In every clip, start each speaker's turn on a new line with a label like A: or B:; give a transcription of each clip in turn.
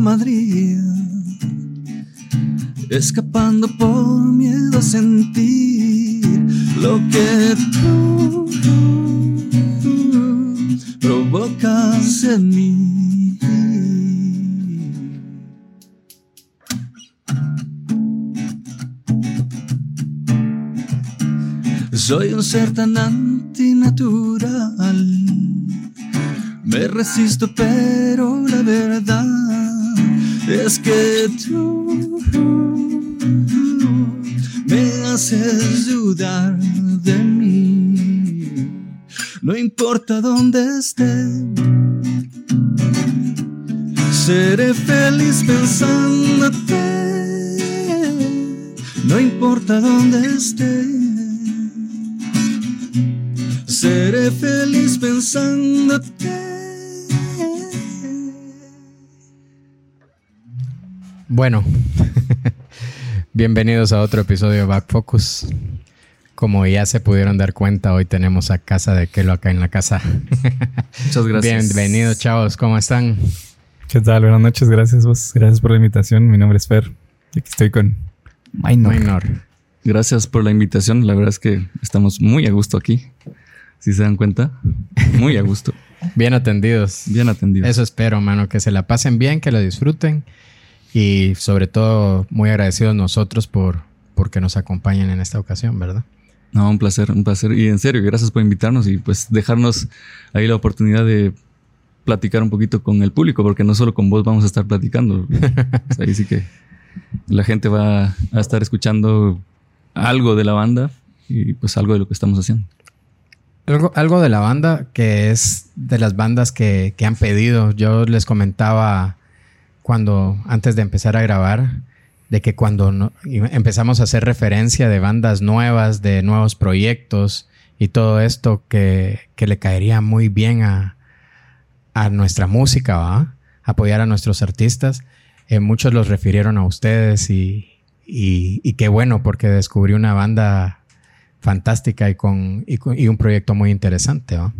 A: Madrid, escapando por miedo a sentir lo que tú provocas en mí. Soy un ser tan antinatural. Me resisto, pero la verdad es que tú me haces dudar de mí. No importa dónde esté, seré feliz pensándote. No importa dónde esté, seré feliz pensándote.
B: Bueno, bienvenidos a otro episodio de Back Focus. Como ya se pudieron dar cuenta, hoy tenemos a Casa de Kelo acá en la casa.
A: Muchas gracias.
B: Bienvenidos, chavos, ¿cómo están?
C: ¿Qué tal? Buenas noches, gracias vos. Gracias por la invitación. Mi nombre es Fer. Y aquí estoy con Minor.
B: Minor.
A: Gracias por la invitación. La verdad es que estamos muy a gusto aquí. Si se dan cuenta, muy a gusto.
B: Bien atendidos.
A: Bien atendidos.
B: Eso espero, mano, que se la pasen bien, que lo disfruten y sobre todo muy agradecidos nosotros por porque nos acompañen en esta ocasión, ¿verdad?
A: No, un placer, un placer. Y en serio, gracias por invitarnos y pues dejarnos ahí la oportunidad de platicar un poquito con el público, porque no solo con vos vamos a estar platicando. O sea, ahí sí que la gente va a estar escuchando algo de la banda y pues algo de lo que estamos haciendo.
B: Algo, algo de la banda que es de las bandas que, que han pedido. Yo les comentaba cuando, antes de empezar a grabar, de que cuando no- empezamos a hacer referencia de bandas nuevas, de nuevos proyectos y todo esto que, que le caería muy bien a, a nuestra música, ¿va? Apoyar a nuestros artistas. Eh, muchos los refirieron a ustedes y, y, y qué bueno porque descubrí una banda fantástica y con, y, un proyecto muy interesante, ¿va?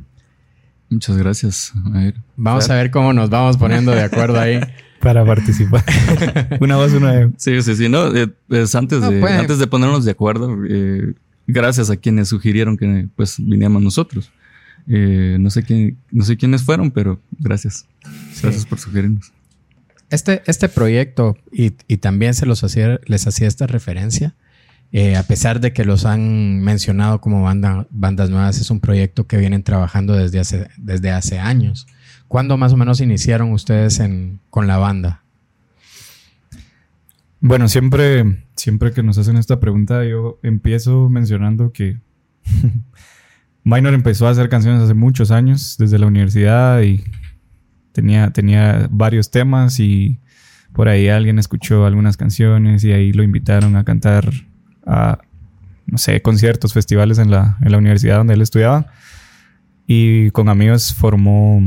A: Muchas gracias. A ver.
B: Vamos a ver cómo nos vamos poniendo de acuerdo ahí.
C: Para participar. una voz, una de...
A: Sí, sí, sí. No, eh, pues antes,
B: No,
A: de,
B: pues.
A: antes de ponernos de acuerdo, eh, gracias a quienes sugirieron que pues viniéramos nosotros. Eh, no sé quién, no sé quiénes fueron, pero gracias. Gracias por sugerirnos.
B: Este, este proyecto, y, y también se los hacía, les hacía esta referencia, eh, a pesar de que los han mencionado como banda, bandas nuevas, es un proyecto que vienen trabajando desde hace, desde hace años. ¿Cuándo más o menos iniciaron ustedes en, con la banda?
C: Bueno, siempre, siempre que nos hacen esta pregunta, yo empiezo mencionando que Minor empezó a hacer canciones hace muchos años, desde la universidad, y tenía, tenía varios temas y por ahí alguien escuchó algunas canciones y ahí lo invitaron a cantar a, no sé, conciertos, festivales en la, en la universidad donde él estudiaba. Y con amigos formó,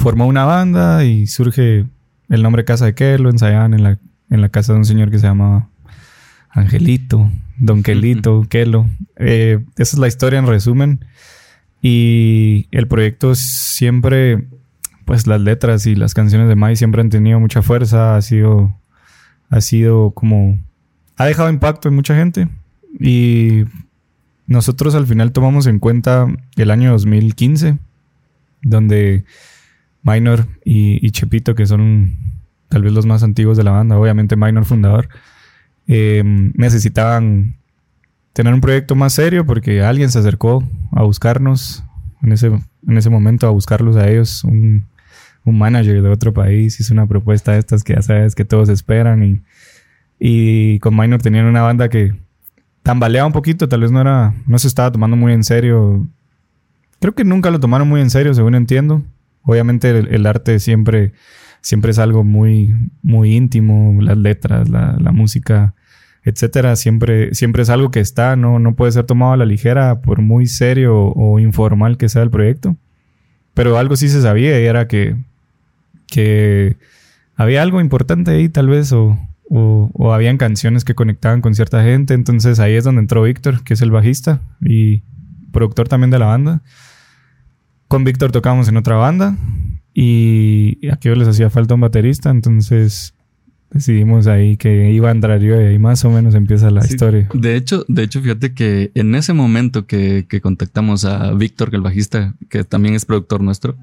C: formó una banda y surge el nombre Casa de Kelo, ensayaban en la, en la casa de un señor que se llamaba Angelito, Don Quelito, Kelo. Eh, esa es la historia en resumen. Y el proyecto siempre, pues las letras y las canciones de Mai siempre han tenido mucha fuerza, ha sido, ha sido como, ha dejado impacto en mucha gente. Y nosotros al final tomamos en cuenta el año 2015, donde Minor y, Chepito, que son tal vez los más antiguos de la banda, obviamente Minor fundador, eh, necesitaban tener un proyecto más serio porque alguien se acercó a buscarnos en ese, en ese momento, a buscarlos a ellos, un, un manager de otro país hizo una propuesta de estas que ya sabes que todos esperan y, y con Minor tenían una banda que tambaleaba un poquito, tal vez no era, no se estaba tomando muy en serio. Creo que nunca lo tomaron muy en serio, según entiendo. Obviamente el, arte siempre, siempre es algo muy, muy íntimo, las letras, la, la música, etcétera, siempre, siempre es algo que está, no, no puede ser tomado a la ligera por muy serio o informal que sea el proyecto. Pero algo sí se sabía y era que, que había algo importante ahí tal vez o, o, o habían canciones que conectaban con cierta gente. Entonces ahí es donde entró Víctor, que es el bajista y productor también de la banda. Con Víctor tocamos en otra banda Y a les hacía falta un baterista, entonces decidimos ahí que iba a entrar yo y ahí más o menos empieza la
A: Sí.
C: historia.
A: De hecho, de hecho, fíjate que en ese momento que, que contactamos a Víctor, el bajista, que también es productor nuestro,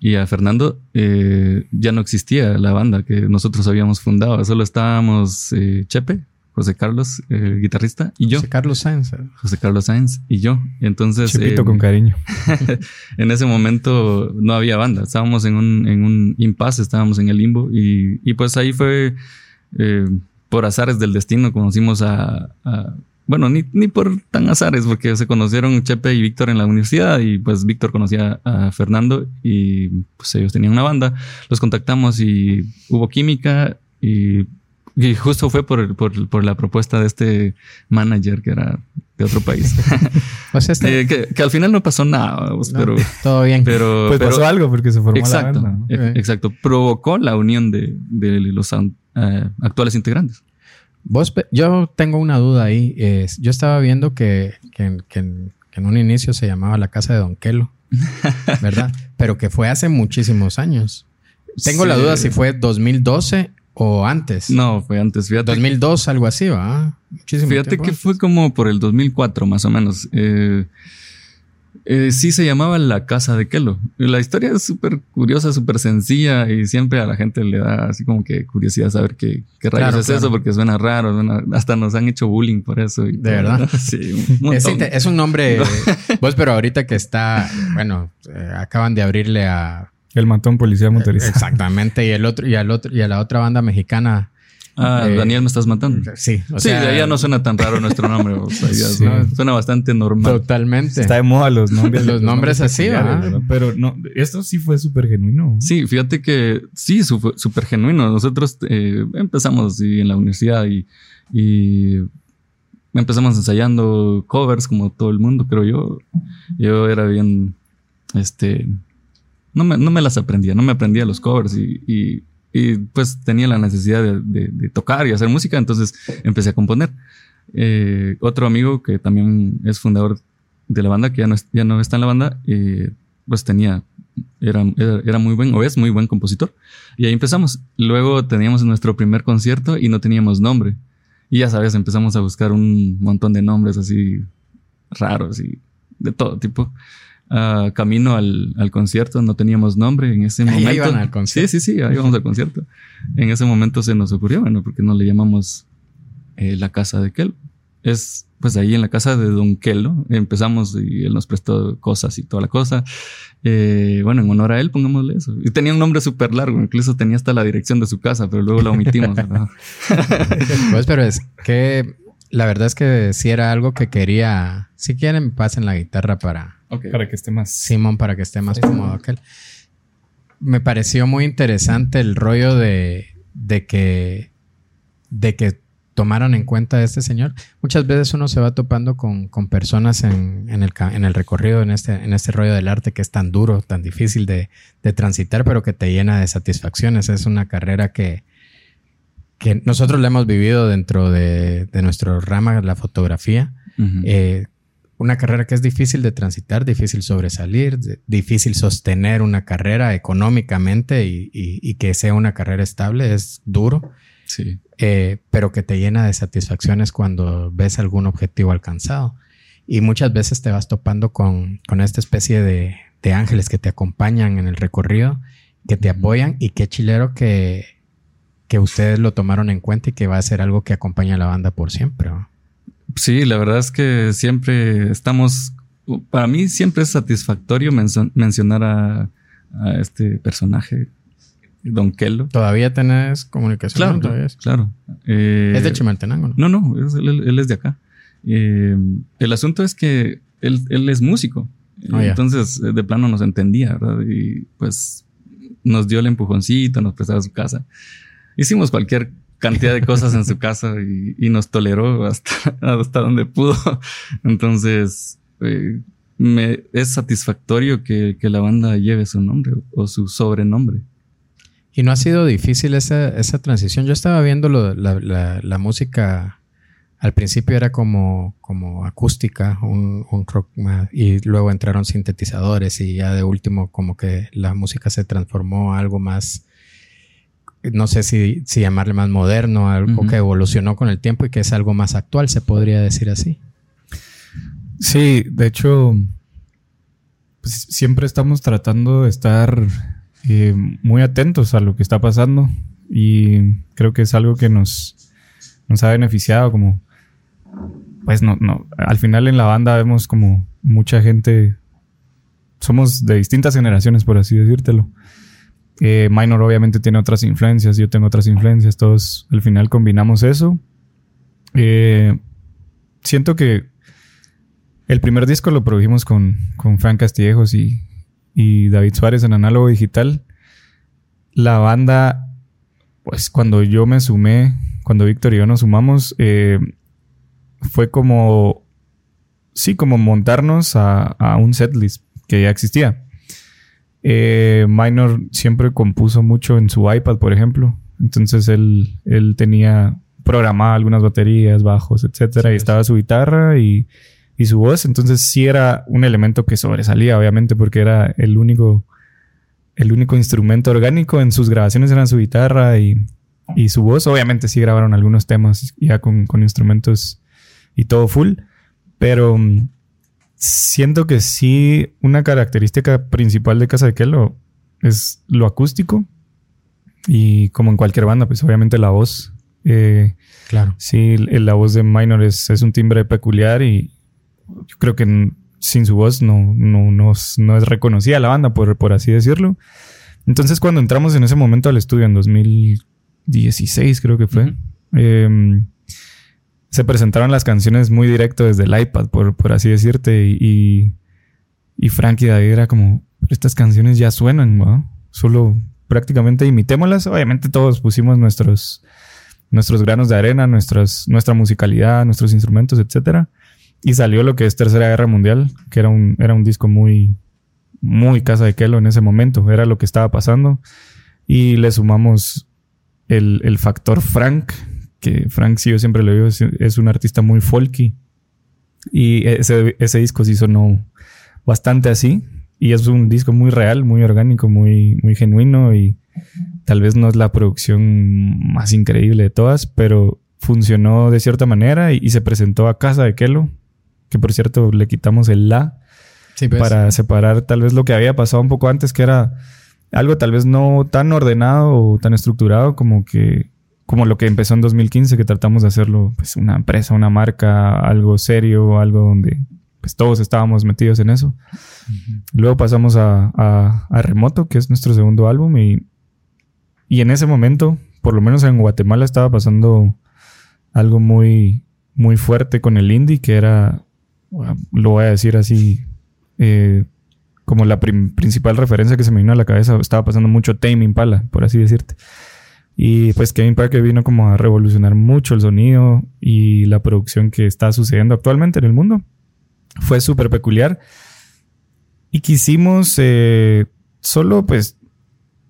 A: y a Fernando, eh, ya no existía la banda que nosotros habíamos fundado. Solo estábamos eh, Chepe, José Carlos, el guitarrista, y yo,
B: José Carlos Sáenz.
A: José Carlos Sáenz y yo. Entonces,
C: Chepito
A: eh,
C: con cariño.
A: en ese momento no había banda. Estábamos en un, en un impasse, estábamos en el limbo. Y, y pues ahí fue, eh, por azares del destino, conocimos a. a- bueno, ni, ni por tan azares, porque se conocieron Chepe y Víctor en la universidad. Y pues Víctor conocía a Fernando y pues ellos tenían una banda. Los contactamos y hubo química. Y, y justo fue por, por, por la propuesta de este manager que era de otro país.
B: O sea, este,
A: Eh, que, que al final no pasó nada, pues,
B: no,
A: pero,
B: todo bien.
A: pero,
C: Pues
A: pero-
C: pasó algo porque se formó
A: exacto,
C: la banda. ¿no?
A: e-
B: Eh.
A: exacto, provocó la unión de, de los eh, actuales integrantes.
B: Vos, pe- yo tengo una duda ahí. Eh, yo estaba viendo que, que, en- que en, que en un inicio se llamaba la casa de Don Kelo, ¿verdad? Pero que fue hace muchísimos años. Tengo la duda si fue 2012 o antes.
A: No, fue antes, fíjate.
B: 2002, algo así, ¿va? Muchísimo
A: Fíjate
B: tiempo
A: que
B: antes.
A: fue como por el 2004 más o menos. Eh, eh, sí se llamaba La Casa de Kelo. La historia es súper curiosa, súper sencilla y siempre a la gente le da así como que curiosidad saber qué, qué rayos
B: Claro,
A: es
B: claro.
A: eso porque suena raro, suena- hasta nos han hecho bullying por eso. y
B: ¿De verdad?
A: Sí, un
B: Es, es un nombre, vos, pero ahorita que está, bueno, eh, acaban de abrirle a...
C: El matón policía motorizado.
B: Exactamente, y el otro, y al otro, y a la otra banda mexicana.
A: Ah,
B: Eh,
A: Daniel, me estás matando.
B: Sí, o
A: sí,
B: sea,
A: de ahí ya no suena tan raro nuestro nombre. o sea, ya
C: Sí.
A: suena, suena bastante normal.
B: Totalmente.
C: Está de moda los nombres.
B: Los nombres así,
C: peculiares,
B: ¿verdad?
C: Pero no, esto sí fue súper genuino.
A: Sí, fíjate que sí, súper genuino. Nosotros eh, empezamos sí, en la universidad y, y empezamos ensayando covers como todo el mundo, pero yo, yo era bien, este, no me, no me las aprendía, no me aprendía los covers y, y- pues tenía la necesidad de, tocar y hacer música, entonces empecé a componer. Eh, otro amigo que también es fundador de la banda, que ya no, ya no está en la banda, eh, pues tenía era, era, era muy buen, o es muy buen compositor. Y ahí empezamos. Luego teníamos nuestro primer concierto y no teníamos nombre. Y ya sabes, empezamos a buscar un montón de nombres así raros y de todo tipo. Ah, camino al, al concierto no teníamos nombre en ese
B: Ahí
A: momento.
B: iban al concierto.
A: Sí, sí, sí, ahí íbamos al concierto. En ese momento se nos ocurrió, bueno, porque no le llamamos eh, la casa de Kel. Es pues ahí en la casa de Don Kelo. Empezamos y él nos prestó cosas y toda la cosa. Eh, bueno, en honor a él, pongámosle eso. Y tenía un nombre súper largo, incluso tenía hasta la dirección de su casa, pero luego la omitimos.
B: Pues, pero es que la verdad es que sí era algo que quería. Si quieren, pasen la guitarra para
C: Para que esté más.
B: Simón para que esté más cómodo aquel. Me pareció muy interesante el rollo de, de que de que tomaran en cuenta a este señor. Muchas veces uno se va topando con, con personas en, en el, en el recorrido, en este, en este rollo del arte que es tan duro, tan difícil de, de transitar, pero que te llena de satisfacciones. Es una carrera que, que nosotros la hemos vivido dentro de, de nuestro rama, la fotografía. Eh, una carrera que es difícil de transitar, difícil sobresalir, difícil sostener una carrera económicamente y, y- y que sea una carrera estable, es duro,
A: sí.
B: eh, pero que te llena de satisfacciones cuando ves algún objetivo alcanzado. Y muchas veces te vas topando con, con esta especie de, de ángeles que te acompañan en el recorrido, que te apoyan y qué chilero que, que ustedes lo tomaron en cuenta y que va a ser algo que acompaña a la banda por siempre. ¿no?
A: Sí, la verdad es que siempre estamos, para mí siempre es satisfactorio menso- mencionar a, a este personaje, Don Kelo.
B: ¿Todavía tenés comunicación?
A: Claro,
B: ¿Todavía es?
A: claro. Eh,
B: Es de Chimaltenango, ¿no?
A: No, no, es- él, él es de acá. Eh, el asunto es que él, él es músico.
B: Oh, ya.
A: Entonces, eh, de plano nos entendía, ¿verdad? Y pues nos dio el empujoncito, nos prestaba su casa. Hicimos cualquier cantidad de cosas en su casa y, nos toleró hasta, donde pudo. Entonces, eh, es satisfactorio que, la banda lleve su nombre o su sobrenombre.
B: Y no ha sido difícil esa, esa transición. Yo estaba viendo la, música al principio era como, acústica, un, un rock y luego entraron sintetizadores y ya de último como que la música se transformó a algo más, no sé si, si llamarle más moderno, algo que evolucionó con el tiempo y que es algo más actual, se podría decir así.
C: Sí, de hecho, pues, siempre estamos tratando de estar eh, muy atentos a lo que está pasando y creo que es algo que nos, nos ha beneficiado como pues no, no, al final en la banda vemos como mucha gente, somos de distintas generaciones, por así decírtelo. Eh, Minor obviamente tiene otras influencias, yo tengo otras influencias, todos al final combinamos eso. Eh, siento que el primer disco lo produjimos con, con Frank Castillejos y, y David Suárez en Análogo Digital. La banda, pues cuando yo me sumé, cuando Víctor y yo nos sumamos, eh, fue como, sí, como montarnos a, a un setlist que ya existía. Eh, Minor siempre compuso mucho en su iPad, por ejemplo. Entonces él, él tenía programado algunas baterías, bajos, etcétera, y estaba su guitarra y, y, su voz. Entonces sí era un elemento que sobresalía, obviamente, porque era el único, el único instrumento orgánico en sus grabaciones era su guitarra y, y su voz. Obviamente sí grabaron algunos temas ya con, con instrumentos y todo full. Pero mm, siento que sí, una característica principal de Casa de Kelo es lo acústico. Y como en cualquier banda, pues obviamente la voz. Eh,
B: claro.
C: Sí, la voz de Minor es, un timbre peculiar y yo creo que sin su voz no, no, no, no es reconocida la banda, por, por así decirlo. Entonces, cuando entramos en ese momento al estudio, en 2016 creo que fue, se presentaron las canciones muy directo desde el iPad, por, por así decirte, y, y Frank y David era como, estas canciones ya suenan. Solo prácticamente imitémoslas. Obviamente todos pusimos nuestros, nuestros granos de arena, nuestras, nuestra musicalidad, nuestros instrumentos, etc. Y salió lo que es Tercera Guerra Mundial, que era un, era un disco muy, muy casa de Kelo en ese momento. Era lo que estaba pasando. Y le sumamos el, el factor Frank, que Frank, sí, yo siempre lo digo, es, un artista muy folky. Y ese, ese disco sí sonó bastante así. Y es un disco muy real, muy orgánico, muy, muy genuino. Y tal vez no es la producción más increíble de todas, pero funcionó de cierta manera y, se presentó a casa de Kelo, que por cierto le quitamos el la pues. para separar tal vez lo que había pasado un poco antes, que era algo tal vez no tan ordenado o tan estructurado como que como lo que empezó en 2015, que tratamos de hacerlo pues una empresa, una marca, algo serio, algo donde pues todos estábamos metidos en eso. Luego pasamos a, Remoto, que es nuestro segundo álbum, y, y en ese momento, por lo menos en Guatemala, estaba pasando algo muy, muy fuerte con el indie, que era, lo voy a decir así, eh, como la principal referencia que se me vino a la cabeza, estaba pasando mucho Tame Impala, por así decirte. Y pues Kevin Parker vino como a revolucionar mucho el sonido y la producción que está sucediendo actualmente en el mundo. Fue súper peculiar. Y quisimos eh, solo pues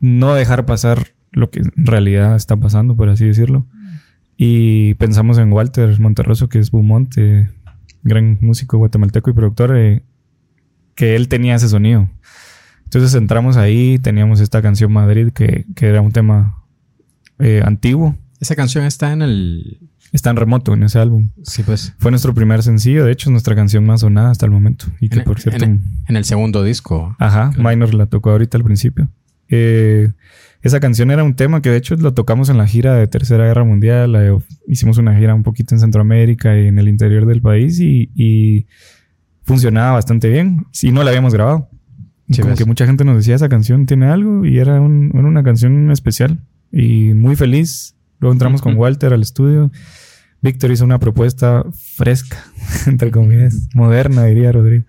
C: no dejar pasar lo que en realidad está pasando, por así decirlo. Y pensamos en Walter Monterroso, que es Beaumont, gran músico guatemalteco y productor, eh, que él tenía ese sonido. Entonces entramos ahí, teníamos esta canción Madrid, que, que era un tema eh, antiguo.
B: Esa canción está en el...
C: Está en remoto en ese álbum.
B: Sí, pues.
C: Fue nuestro primer sencillo, de hecho, es nuestra canción más sonada hasta el momento. Y que, por cierto...
B: En el, segundo disco.
C: Ajá, Minor la tocó ahorita al principio. Eh, esa canción era un tema que de hecho lo tocamos en la gira de Tercera Guerra Mundial. hicimos una gira un poquito en Centroamérica y en el interior del país y, funcionaba bastante bien. Y no la habíamos grabado. como pues. que mucha gente nos decía, esa canción tiene algo y era una canción especial y muy feliz. Luego entramos con Walter al estudio. Víctor hizo una propuesta fresca, entre comillas, moderna, diría Rodrigo.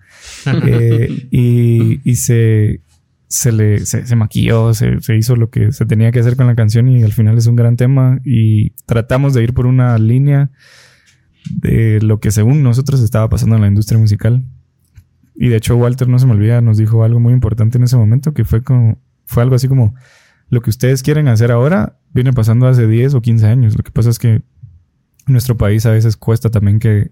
C: Eh, y, y se, se le se, maquilló, se, se, hizo lo que se tenía que hacer con la canción y al final es un gran tema. Y tratamos de ir por una línea de lo que según nosotros estaba pasando en la industria musical. Y de hecho, Walter, no se me olvida, nos dijo algo muy importante en ese momento, que fue como, fue algo así como, lo que ustedes quieren hacer ahora viene pasando hace 10 o 15 años. Lo que pasa es que En nuestro país a veces cuesta también que,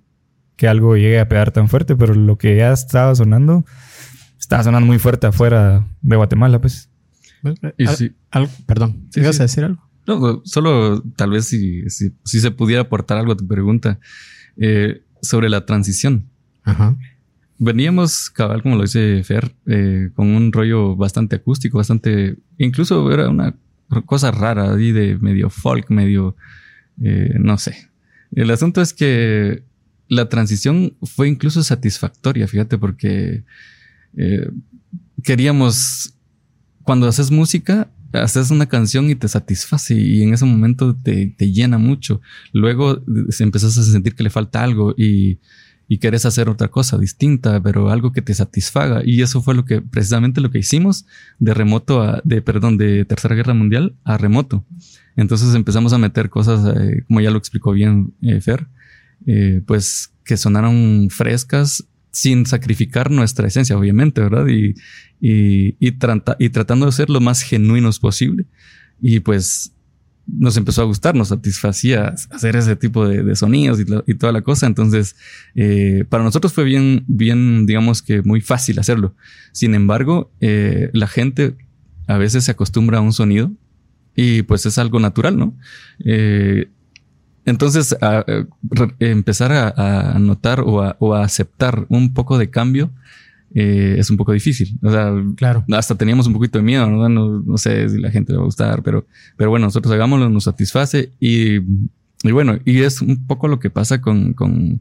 C: que algo llegue a pegar tan fuerte, pero lo que ya estaba sonando, estaba sonando muy fuerte afuera de Guatemala, pues.
B: Y sí. perdón, ¿sí, ¿ibas a decir algo?
A: No, solo tal vez si, si, se pudiera aportar algo a tu pregunta eh, sobre la transición. Ajá. Veníamos, cabal, como lo dice Fer, eh, con un rollo bastante acústico, bastante. Incluso era una cosa rara ahí de medio folk, medio. Eh, no sé. El asunto es que la transición fue incluso satisfactoria, fíjate, porque queríamos. Cuando haces música, haces una canción y te satisface y en ese momento te, llena mucho. Luego empezás a sentir que le falta algo y, y querés hacer otra cosa distinta, pero algo que te satisfaga. Y eso fue lo que, precisamente lo que hicimos de remoto a, de, perdón, de Tercera Guerra Mundial a remoto. Entonces empezamos a meter cosas, eh, como ya lo explicó bien eh, Fer, eh, pues que sonaron frescas sin sacrificar nuestra esencia, obviamente, ¿verdad? Y, y, y, y tratando de ser lo más genuinos posible. Y pues nos empezó a gustar, nos satisfacía hacer ese tipo de, sonidos y, toda la cosa. Entonces, eh, para nosotros fue bien, bien, digamos que muy fácil hacerlo. Sin embargo, eh, la gente a veces se acostumbra a un sonido y pues es algo natural, ¿no? Eh, entonces, empezar a, notar o a, aceptar un poco de cambio eh, es un poco difícil. O sea, claro. hasta teníamos un poquito de miedo, ¿no? No, sé si la gente le va a gustar, pero, pero bueno, nosotros hagámoslo, nos satisface y, y bueno, y es un poco lo que pasa con, con,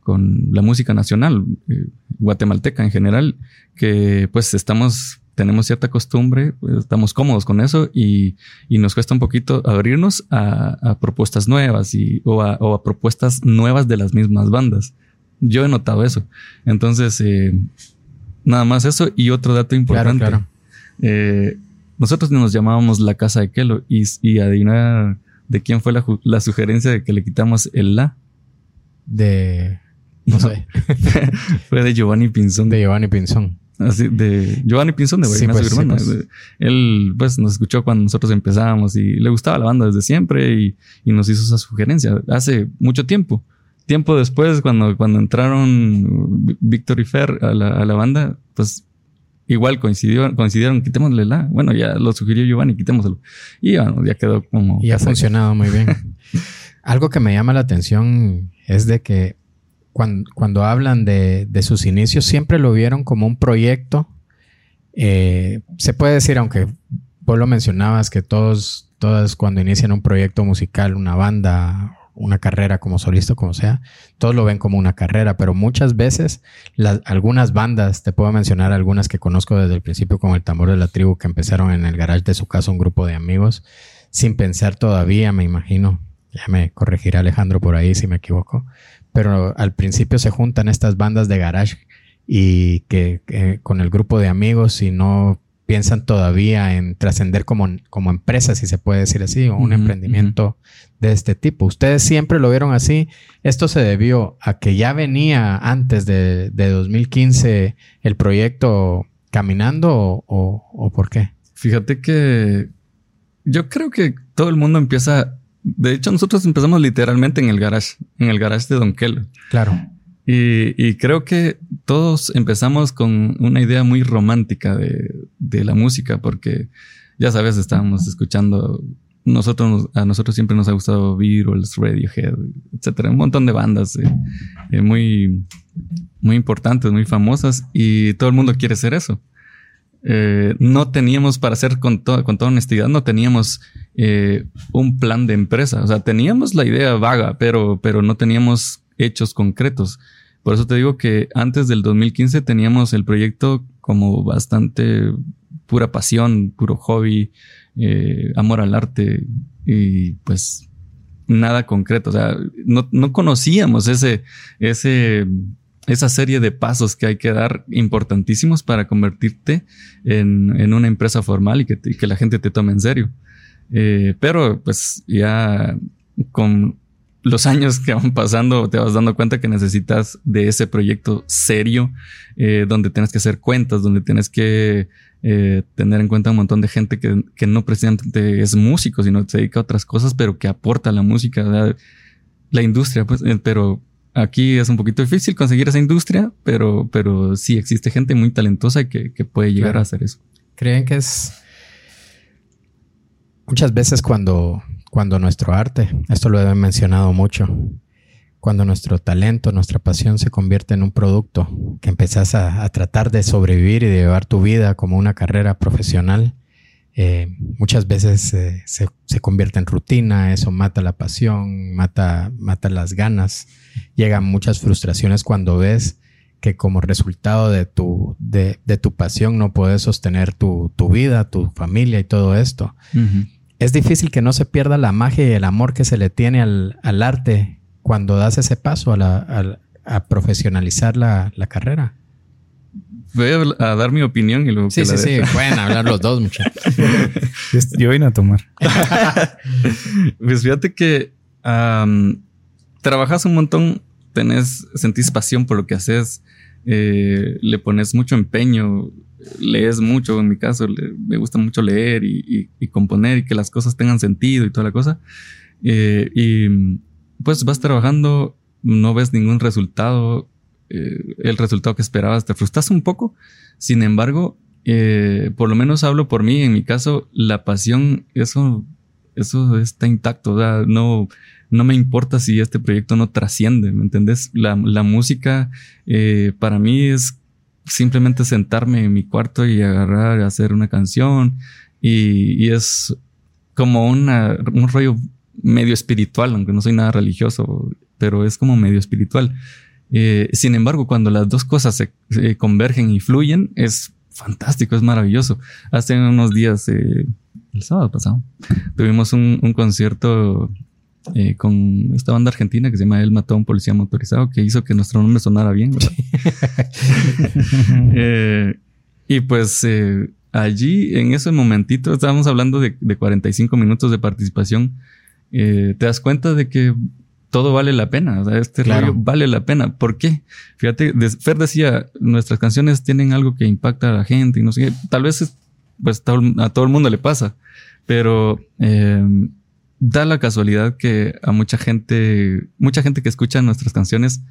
A: con la música nacional, eh, guatemalteca en general, que pues estamos tenemos cierta costumbre, pues, estamos cómodos con eso y, y, nos cuesta un poquito abrirnos a, propuestas nuevas y, o, a, o, a, propuestas nuevas de las mismas bandas. Yo he notado eso. Entonces, eh, nada más eso y otro dato importante. Claro, eh, nosotros nos llamábamos la casa de Kelo y, y adivina de quién fue la, la, sugerencia de que le quitamos el la.
B: De... No, sé.
A: fue de Giovanni Pinzón.
B: De Giovanni Pinzón.
A: Así, de Giovanni Pinzón de Guayana, pues, pues. Él pues nos escuchó cuando nosotros empezábamos y le gustaba la banda desde siempre y, y, nos hizo esa sugerencia hace mucho tiempo. Tiempo después, cuando, cuando entraron Víctor y Fer a la, a la banda, pues igual coincidió, coincidieron, quitémosle la. Bueno, ya lo sugirió Giovanni, quitémoslo. Y bueno, ya quedó como.
B: Y ha funcionado muy bien. Algo que me llama la atención es de que cuando, hablan de, sus inicios, siempre lo vieron como un proyecto. Eh, se puede decir, aunque vos lo mencionabas, que todos, todas cuando inician un proyecto musical, una banda, una carrera como solista, como sea, todos lo ven como una carrera, pero muchas veces algunas bandas, te puedo mencionar algunas que conozco desde el principio, como el tambor de la tribu, que empezaron en el garage de su casa, un grupo de amigos, sin pensar todavía, me imagino. Ya me corregirá Alejandro por ahí si me equivoco pero al principio se juntan estas bandas de garage y que, con el grupo de amigos y no piensan todavía en trascender como, como empresa, si se puede decir así, o un emprendimiento de este tipo. Ustedes siempre lo vieron así. Esto se debió a que ya venía antes de, 2015 el proyecto caminando o, o por qué?
A: Fíjate que yo creo que todo el mundo empieza de hecho, nosotros empezamos literalmente en el garage, en el garage de Don Kello.
B: Claro.
A: Y, creo que todos empezamos con una idea muy romántica de, la música, porque ya sabes, estábamos escuchando. Nosotros, a nosotros siempre nos ha gustado Beatles, Radiohead, etcétera, un montón de bandas eh, eh, muy, muy importantes, muy famosas, y todo el mundo quiere ser eso. Eh, no teníamos, para ser con, con toda honestidad, no teníamos eh, un plan de empresa. O sea, teníamos la idea vaga, pero, pero no teníamos hechos concretos. Por eso te digo que antes del 2015 teníamos el proyecto como bastante pura pasión, puro hobby, eh, amor al arte y pues nada concreto. O sea, no, no conocíamos ese, ese esa serie de pasos que hay que dar importantísimos para convertirte en, una empresa formal y que, la gente te tome en serio. Eh, pero pues ya con los años que van pasando te vas dando cuenta que necesitas de ese proyecto serio eh, donde tienes que hacer cuentas, donde tienes que eh, tener en cuenta un montón de gente que, no precisamente es músico, sino se dedica a otras cosas, pero que aporta a la música la industria, pues, eh, pero aquí es un poquito difícil conseguir esa industria, pero, pero sí existe gente muy talentosa que, que puede llegar
B: Claro.
A: a hacer eso.
B: ¿Creen que es muchas veces cuando, cuando nuestro arte, esto lo he mencionado mucho, cuando nuestro talento, nuestra pasión se convierte en un producto que empezás a, tratar de sobrevivir y de llevar tu vida como una carrera profesional, eh, muchas veces eh, se, convierte en rutina, eso mata la pasión, mata, mata las ganas, llegan muchas frustraciones cuando ves que como resultado de tu, de, tu pasión no puedes sostener tu, tu vida, tu familia y todo esto. Es difícil que no se pierda la magia y el amor que se le tiene al, al arte cuando das ese paso a, la, al- a profesionalizar la, la carrera.
A: Voy a, a dar mi opinión y luego
B: Sí,
A: que
B: sí,
A: la
B: sí.
A: de-
B: Pueden hablar los dos, muchachos.
C: Yo, vine a tomar.
A: Pues fíjate que trabajas un montón, tenés, sentís pasión por lo que haces, eh, le pones mucho empeño, lees mucho, en mi caso, me gusta mucho leer y, y- componer y que las cosas tengan sentido y toda la cosa. Eh, y pues vas trabajando, no ves ningún resultado, eh, el resultado que esperabas, te frustras un poco. Sin embargo, eh, por lo menos hablo por mí, en mi caso, la pasión, eso, eso está intacto, no, no me importa si este proyecto no trasciende, ¿me entendés? La, la música para mí es simplemente sentarme en mi cuarto y agarrar, hacer una canción y, y es como una, un rollo medio espiritual, aunque no soy nada religioso, pero es como medio espiritual. Eh, sin embargo, cuando las dos cosas se, convergen y fluyen, es fantástico, es maravilloso. Hace unos días, eh, el sábado pasado, tuvimos un, un concierto eh, con esta banda argentina que se llama El Mató a un Policía Motorizado, que hizo que nuestro nombre sonara bien, ¿verdad? Eh, y pues eh, allí, en ese momentito, estábamos hablando de, de 45 minutos de participación. eh, te das cuenta de que todo vale la pena. O sea, este
B: Claro.
A: rollo vale la pena. ¿Por qué? Fíjate, Fer decía, nuestras canciones tienen algo que impacta a la gente y no sé qué. Tal vez es- pues a todo el mundo le pasa, pero eh, da la casualidad que a mucha gente, mucha gente que escucha nuestras canciones,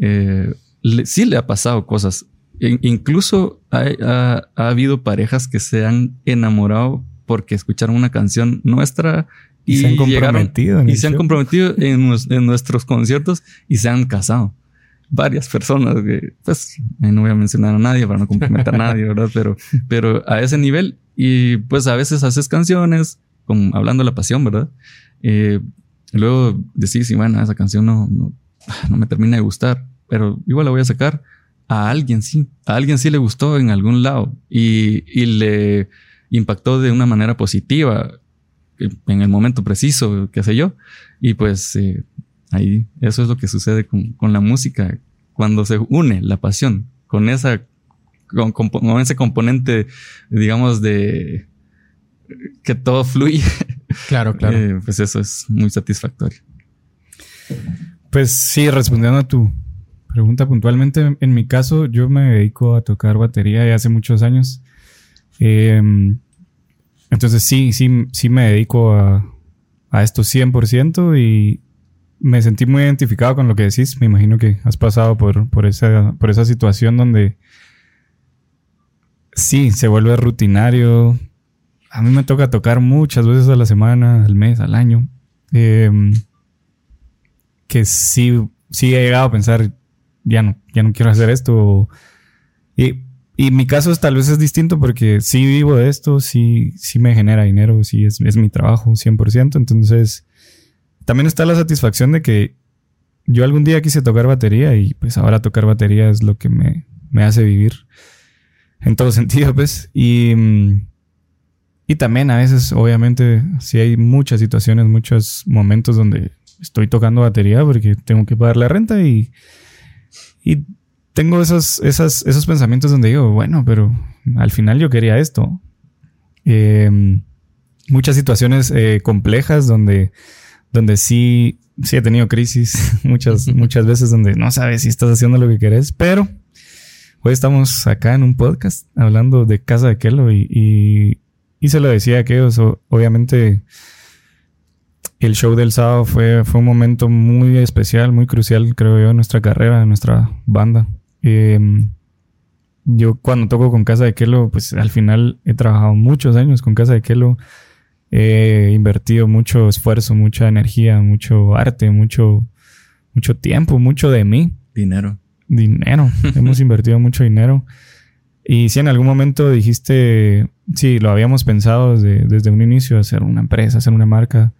A: eh, le- sí le ha pasado cosas. In- incluso hay- ha, ha habido parejas que se han enamorado porque escucharon una canción nuestra
C: Y, se han
A: llegaron-
C: comprometido. en
A: y se han comprometido en nuestros conciertos y se han casado. Varias personas que, pues, eh, no voy a mencionar a nadie para no comprometer a nadie, ¿verdad? Pero, pero a ese nivel, y pues a veces haces canciones hablando de la pasión, ¿verdad? Eh, y luego decís, sí, bueno, esa canción no, no, me termina de gustar, pero igual la voy a sacar. A alguien sí, a alguien sí le gustó en algún lado y, y le impactó de una manera positiva en el momento preciso, qué sé yo. Y pues eh, ahí eso es lo que sucede con, con la música. Cuando se une la pasión con esa con- con ese componente, digamos, de que todo fluye,
B: Claro, claro.
A: eh, pues eso es muy satisfactorio.
C: Pues sí, respondiendo a tu pregunta puntualmente, en mi caso yo me dedico a tocar batería ya hace muchos años. Eh, entonces sí, sí, sí me dedico a, a esto 100% y me sentí muy identificado con lo que decís. Me imagino que has pasado por, por, esa, por esa situación donde sí, se vuelve rutinario. A mí me toca tocar muchas veces a la semana, al mes, al año. Eh, que sí, sí he llegado a pensar, ya no, ya no quiero hacer esto. Y, y mi caso es, tal vez es distinto porque sí vivo de esto, sí, sí me genera dinero, sí es, es mi trabajo 100%. Entonces, también está la satisfacción de que yo algún día quise tocar batería y pues ahora tocar batería es lo que me, me hace vivir en todo sentido, pues. Y, mm, y también a veces, obviamente, sí hay muchas situaciones, muchos momentos donde estoy tocando batería porque tengo que pagar la renta y, y tengo esos, esas, esos pensamientos donde digo, bueno, pero al final yo quería esto. Eh, muchas situaciones eh, complejas donde, donde sí, sí he tenido crisis muchas, muchas veces donde no sabes si estás haciendo lo que querés, pero hoy estamos acá en un podcast hablando de Casa de Kelo y, y, y se lo decía a aquellos, o- obviamente el show del sábado fue, fue un momento muy especial, muy crucial, creo yo, en nuestra carrera, en nuestra banda. Em, yo cuando toco con Casa de Kelo, pues al final he trabajado muchos años con Casa de Kelo. He invertido mucho esfuerzo, mucha energía, mucho arte, mucho, mucho tiempo, mucho de mí.
A: Dinero.
C: Dinero. Hemos invertido mucho dinero. Y si en algún momento dijiste, sí, lo habíamos pensado desde, desde un inicio, hacer una empresa, hacer una marca.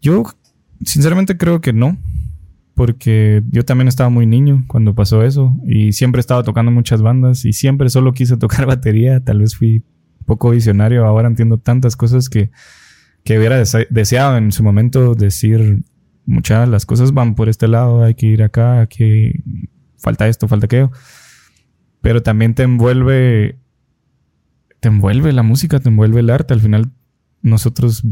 C: Yo, sinceramente, creo que no porque yo también estaba muy niño cuando pasó eso y siempre estaba tocando muchas bandas y siempre solo quise tocar batería, tal vez fui poco visionario, ahora entiendo tantas cosas que, que hubiera deseado en su momento decir, muchas las cosas van por este lado, hay que ir acá, aquí falta esto, falta aquello, pero también te envuelve, te envuelve la música, te envuelve el arte, al final nosotros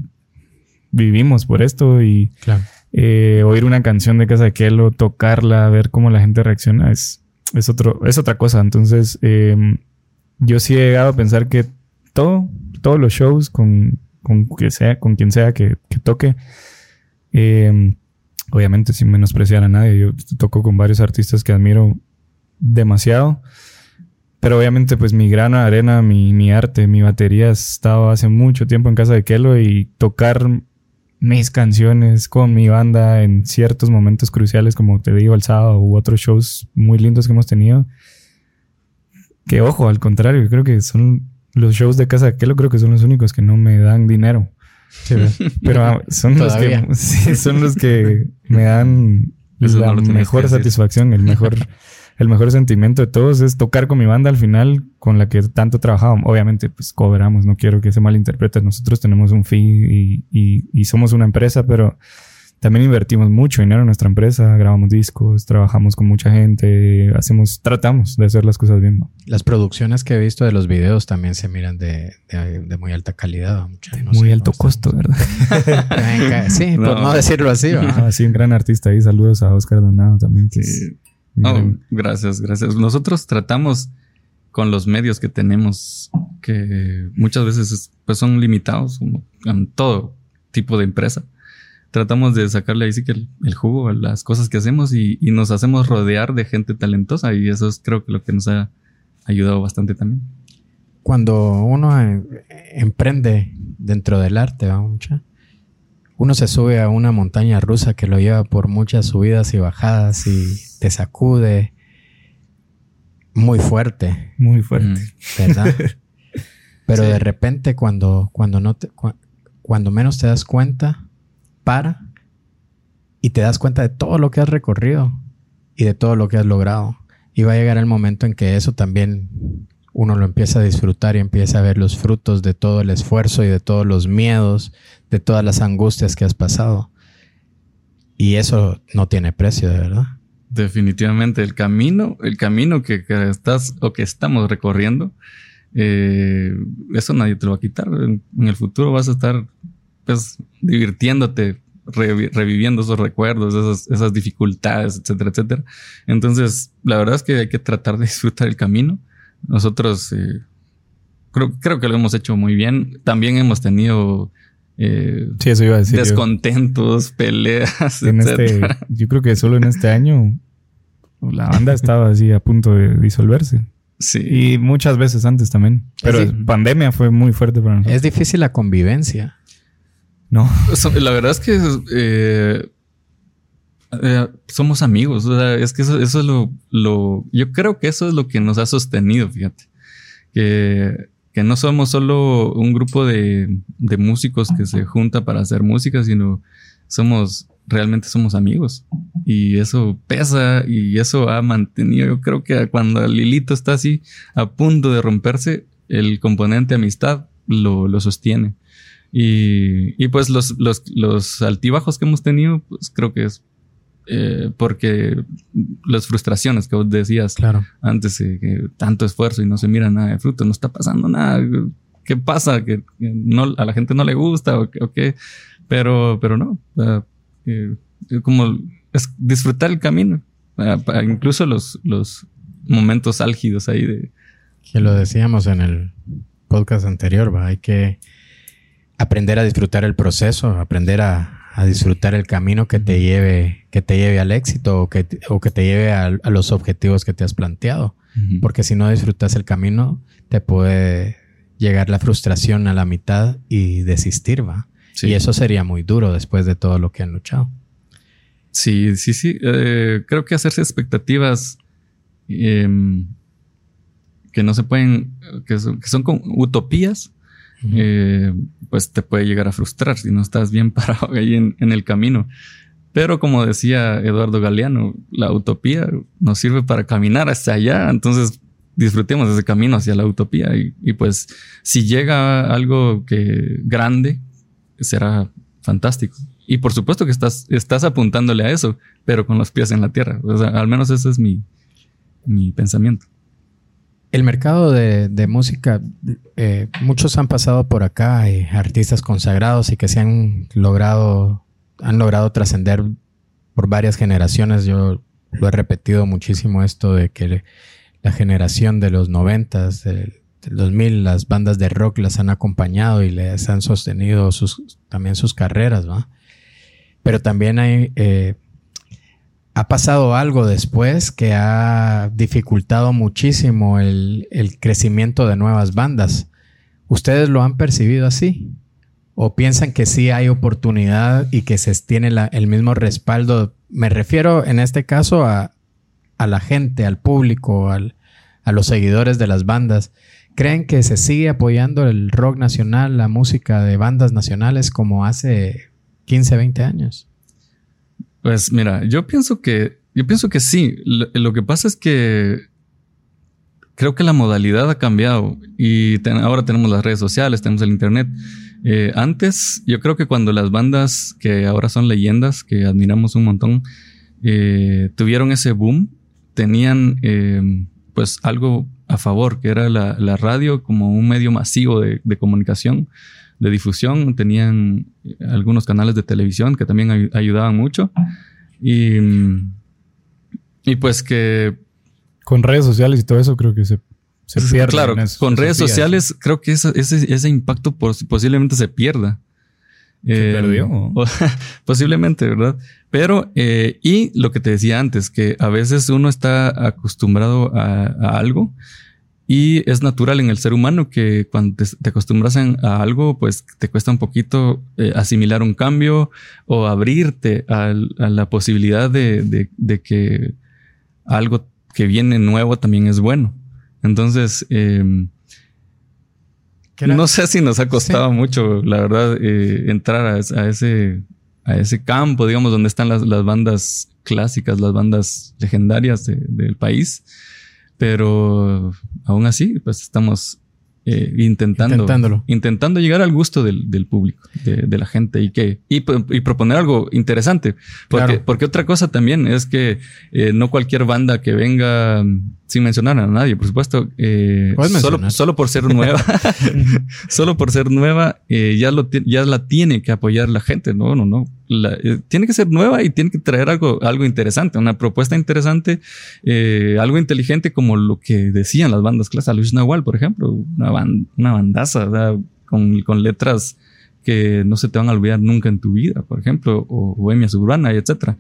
C: vivimos por esto y... Claro eh, oír una canción de Casa de Kelo, tocarla, ver cómo la gente reacciona, es, es, otro, es otra cosa. Entonces, em, yo sí he llegado a pensar que todo, todos los shows con, con, que sea, con quien sea que, toque, em, obviamente sin menospreciar a nadie, yo toco con varios artistas que admiro demasiado. Pero obviamente, pues mi grano de arena, mi, mi arte, mi batería, he estado hace mucho tiempo en casa de Kelo y tocar mis canciones con mi banda en ciertos momentos cruciales, como te digo, el sábado u otros shows muy lindos que hemos tenido. Que ojo, al contrario, creo que son los shows de casa que lo creo que son los únicos que no me dan dinero. pero ah, son los que son los que me dan la mejor satisfacción, el mejor el mejor sentimiento de todos es tocar con mi banda al final, con la que tanto trabajábamos. Obviamente, pues cobramos, no quiero que se malinterprete. Nosotros tenemos un fee y, y, somos una empresa, pero también invertimos mucho dinero en nuestra empresa, grabamos discos, trabajamos con mucha gente, hacemos, tratamos de hacer las cosas bien.
B: Las producciones que he visto de los videos también se miran de, de, muy alta calidad.
C: muy alto costo, ¿verdad?
B: sí, por no decirlo así.
C: sí, un gran artista ahí. Saludos a Oscar Donado también. Que
A: Oh, gracias, gracias. Nosotros tratamos con los medios que tenemos, que muchas veces pues son limitados en todo tipo de empresa. Tratamos de sacarle ahí sí que el, jugo a las cosas que hacemos y, nos hacemos rodear de gente talentosa y eso es creo que lo que nos ha ayudado bastante también.
B: Cuando uno eh, emprende dentro del arte, ¿va? Mucha? Uno se sube a una montaña rusa que lo lleva por muchas subidas y bajadas y te sacude muy fuerte.
C: Muy fuerte. Mm. ¿Verdad?
B: Pero de repente cuando, cuando, no te, cuando menos te das cuenta, para y te das cuenta de todo lo que has recorrido y de todo lo que has logrado. Y va a llegar el momento en que eso también uno lo empieza a disfrutar y empieza a ver los frutos de todo el esfuerzo y de todos los miedos, de todas las angustias que has pasado. Y eso no tiene precio, de verdad.
A: Definitivamente, el camino, el camino que, estás o que estamos recorriendo, eh, eso nadie te lo va a quitar. En, el futuro vas a estar pues divirtiéndote, reviviendo esos recuerdos, esas, dificultades, etcétera, etcétera. Entonces, la verdad es que hay que tratar de disfrutar el camino nosotros eh, creo, creo que lo hemos hecho muy bien. También hemos tenido eh, descontentos, peleas.
C: Este, yo creo que solo en este año la banda estaba así a punto de disolverse. Sí. Y muchas veces antes también. Pero pandemia fue muy fuerte para nosotros.
B: Es difícil la convivencia.
C: No.
A: La verdad es que eh, eh, somos amigos. es que eso, eso es lo, lo, Yo creo que eso es lo que nos ha sostenido, fíjate. Que, que no somos solo un grupo de, de músicos que se junta para hacer música, sino somos realmente somos amigos. Y eso pesa y eso ha mantenido. Yo creo que cuando Lilito está así a punto de romperse, el componente amistad lo, lo sostiene. Y, y pues los, los, los altibajos que hemos tenido, pues creo que es eh, porque las frustraciones que vos decías
B: claro.
A: antes, eh, que tanto esfuerzo y no se mira nada de fruto, no está pasando nada. ¿Qué pasa? Que, no, a la gente no le gusta o, qué, pero, pero no. Eh, como es disfrutar el camino, incluso los, los momentos álgidos ahí de.
B: Que lo decíamos en el podcast anterior, ¿va? hay que aprender a disfrutar el proceso, aprender a, a, disfrutar el camino que te lleve, que te lleve al éxito o que, o que te lleve a, los objetivos que te has planteado. Porque si no disfrutas el camino, te puede llegar la frustración a la mitad y desistir, ¿va? Y eso sería muy duro después de todo lo que han luchado.
A: Sí, sí, sí. Eh, creo que hacerse expectativas em, que no se pueden, que son, que son con utopías, eh, pues te puede llegar a frustrar si no estás bien parado ahí en, el camino. Pero como decía Eduardo Galeano, la utopía nos sirve para caminar hasta allá, entonces disfrutemos ese camino hacia la utopía y, y pues si llega algo que grande, será fantástico. Y por supuesto que estás, estás apuntándole a eso, pero con los pies en la tierra. O sea, al menos ese es mi, mi pensamiento.
B: El mercado de, música, eh, muchos han pasado por acá, hay artistas consagrados y que se han logrado, han logrado trascender por varias generaciones. Yo lo he repetido muchísimo esto de que la generación de los noventas, del 2000, las bandas de rock las han acompañado y les han sostenido sus, también sus carreras, ¿va? Pero también hay, eh, ha pasado algo después que ha dificultado muchísimo el, crecimiento de nuevas bandas. ¿Ustedes lo han percibido así? ¿O piensan que sí hay oportunidad y que se tiene el mismo respaldo? Me refiero en este caso a, la gente, al público, a los seguidores de las bandas. ¿Creen que se sigue apoyando el rock nacional, la música de bandas nacionales como hace 15, 20 años?
A: Pues mira, yo pienso que, yo pienso que sí. Lo, que pasa es que creo que la modalidad ha cambiado y ahora tenemos las redes sociales, tenemos el internet. Eh, antes, yo creo que cuando las bandas que ahora son leyendas, que admiramos un montón, eh, tuvieron ese boom, tenían eh, pues algo a favor, que era la, radio como un medio masivo de comunicación de difusión, tenían algunos canales de televisión que también ayudaban mucho. Y, y pues que...
C: Con redes sociales y todo eso creo que se, se pierde.
A: Claro, con redes sociales creo que ese, ese, impacto posiblemente se pierda.
C: Se eh, perdió.
A: posiblemente, ¿verdad? Pero, eh, y lo que te decía antes, que a veces uno está acostumbrado a, a algo y es natural en el ser humano que cuando te, acostumbras a algo, pues te cuesta un poquito eh, asimilar un cambio o abrirte a, la posibilidad de, que algo que viene nuevo también es bueno. Entonces, em, no sé si nos ha costado mucho, la verdad, eh, entrar a, ese, a ese campo, digamos, donde están las, bandas clásicas, las bandas legendarias del país. Pero aún así, pues estamos eh, intentando, intentando llegar al gusto del, público, de, la gente y que y, proponer algo interesante. Porque, porque otra cosa también es que eh, no cualquier banda que venga sin mencionar a nadie, por supuesto, eh, solo, solo, por ser nueva, solo por ser nueva, ya, lo, ya la tiene que apoyar la gente. No, no, no. Eh, tiene que ser nueva y tiene que traer algo, algo interesante, una propuesta interesante, eh, algo inteligente como lo que decían las bandas clásicas. Luis Nahual, por ejemplo, una, una bandaza con, con, letras que no se te van a olvidar nunca en tu vida, por ejemplo, o Bohemia Suburbana, etcétera.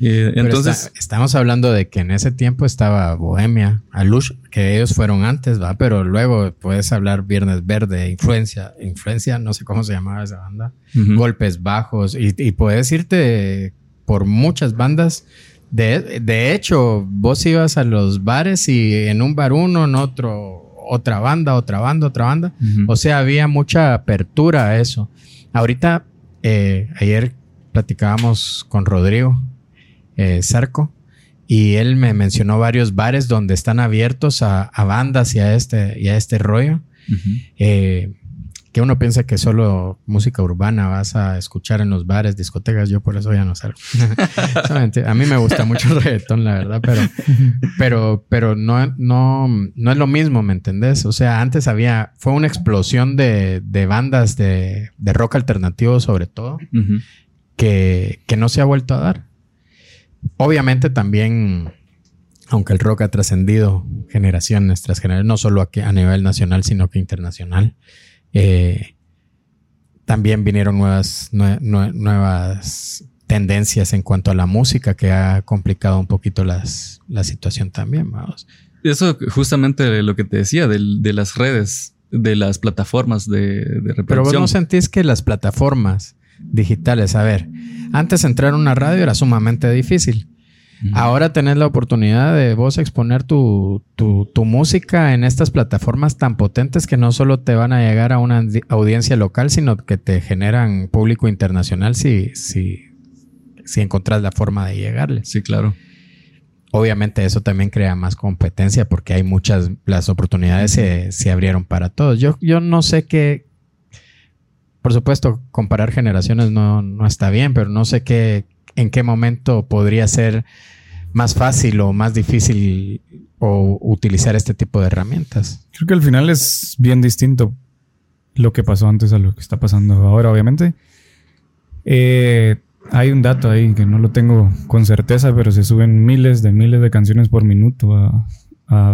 B: Eh, entonces. estamos hablando de que en ese tiempo estaba Bohemia, Alush, que ellos fueron antes, ¿va? Pero luego puedes hablar Viernes Verde, Influencia, Influencia, no sé cómo se llamaba esa banda, Golpes Bajos, y, puedes irte por muchas bandas. De, de, hecho, vos ibas a los bares y en un bar uno, en otro, otra banda, otra banda, otra banda. O sea, había mucha apertura a eso. Ahorita, eh, ayer platicábamos con Rodrigo eh, Zarco, y él me mencionó varios bares donde están abiertos a, bandas y a este, y a este rollo. Eh, que uno piensa que solo música urbana vas a escuchar en los bares, discotecas, yo por eso ya no salgo. a mí me gusta mucho el reggaetón, la verdad, pero, pero, pero no, no, no es lo mismo, ¿me entendés? O sea, antes había, fue una explosión de, bandas de, rock alternativo sobre todo, que, que no se ha vuelto a dar. Obviamente también, aunque el rock ha trascendido generaciones tras generaciones, no solo aquí a nivel nacional, sino que internacional, eh, también vinieron nuevas, nuevas tendencias en cuanto a la música que ha complicado un poquito las, la situación también, vamos.
A: Eso justamente lo que te decía de, las redes, de las plataformas de, de reproducción.
B: Pero vos no sentís que las plataformas digitales, a ver, antes entrar a una radio era sumamente difícil. Ahora tenés la oportunidad de vos exponer tu, música en estas plataformas tan potentes que no solo te van a llegar a una audiencia local, sino que te generan público internacional si, si, si encontrás la forma de llegarle.
A: Sí, claro.
B: Obviamente eso también crea más competencia porque hay muchas, las oportunidades se, abrieron para todos. Yo, yo no sé qué, por supuesto, comparar generaciones no, no está bien, pero no sé qué, en qué momento podría ser más fácil o más difícil o utilizar este tipo de herramientas.
C: Creo que al final es bien distinto lo que pasó antes a lo que está pasando ahora, obviamente. Eh, hay un dato ahí que no lo tengo con certeza, pero se suben miles de miles de canciones por minuto a,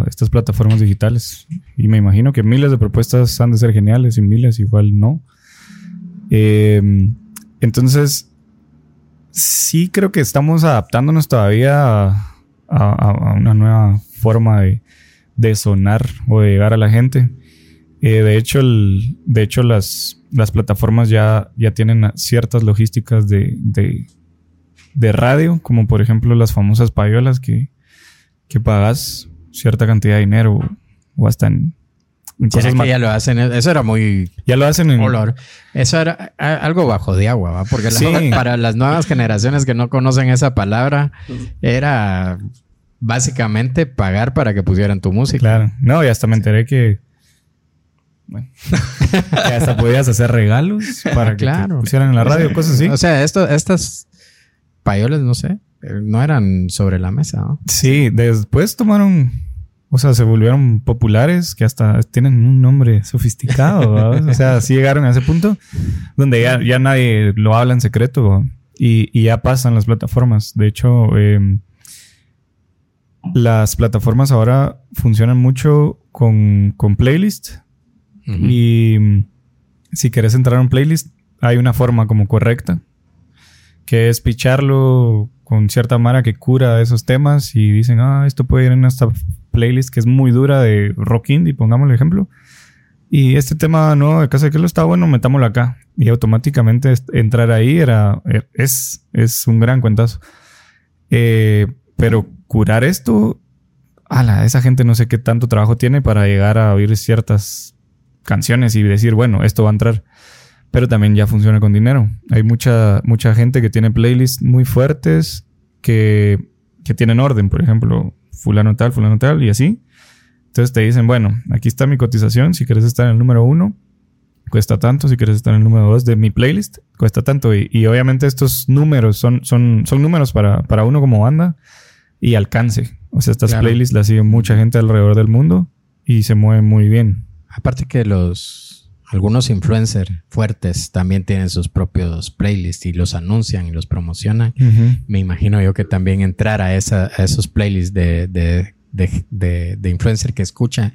C: estas plataformas digitales. Y me imagino que miles de propuestas han de ser geniales y miles igual no. Eh, entonces, sí creo que estamos adaptándonos todavía a, una nueva forma de, sonar o de llegar a la gente. Eh, de hecho, de hecho las, las plataformas ya, ya tienen ciertas logísticas de, de, radio, como por ejemplo las famosas payolas que, que pagas cierta cantidad de dinero o hasta en
B: ya lo hacen, eso era muy...
C: Ya lo hacen en...
B: Olor. Eso era algo bajo de agua, ¿va? Porque para las nuevas generaciones que no conocen esa palabra, era básicamente pagar para que pusieran tu música.
C: Claro. No, y hasta me enteré que... Bueno, que hasta podías hacer regalos para que pusieran en la radio, cosas así.
B: O sea, esto, estas payoles, no sé, no eran sobre la mesa, ¿no?
C: Sí, después tomaron o sea, se volvieron populares que hasta tienen un nombre sofisticado. o sea, sí llegaron a ese punto donde ya, ya nadie lo habla en secreto y, y, ya pasan las plataformas. De hecho, em, las plataformas ahora funcionan mucho con, con playlist. Y mm, si quieres entrar a un playlist, hay una forma como correcta, que es picharlo con cierta mara que cura esos temas y dicen, ah, esto puede ir en esta playlist que es muy dura de rock indie, pongamos el ejemplo. Y este tema nuevo de Casa de Kelo está bueno, metámoslo acá. Y automáticamente entrar ahí era, er, es, es un gran cuentazo. Eh, pero curar esto, ala, esa gente no sé qué tanto trabajo tiene para llegar a oír ciertas canciones y decir, bueno, esto va a entrar pero también ya funciona con dinero. Hay mucha, mucha gente que tiene playlists muy fuertes que, que tienen orden, por ejemplo, fulano tal, fulano tal y así. Entonces te dicen, bueno, aquí está mi cotización, si quieres estar en el número uno, cuesta tanto, si quieres estar en el número dos de mi playlist, cuesta tanto. Y, obviamente estos números son, son, son números para, para uno como banda y alcance. O sea, estas playlists las sigue mucha gente alrededor del mundo y se mueven muy bien.
B: Aparte que los algunos influencers fuertes también tienen sus propios playlists y los anuncian y los promocionan. Me imagino yo que también entrar a, esa, a esos playlists de, de, de, de, influencer que escucha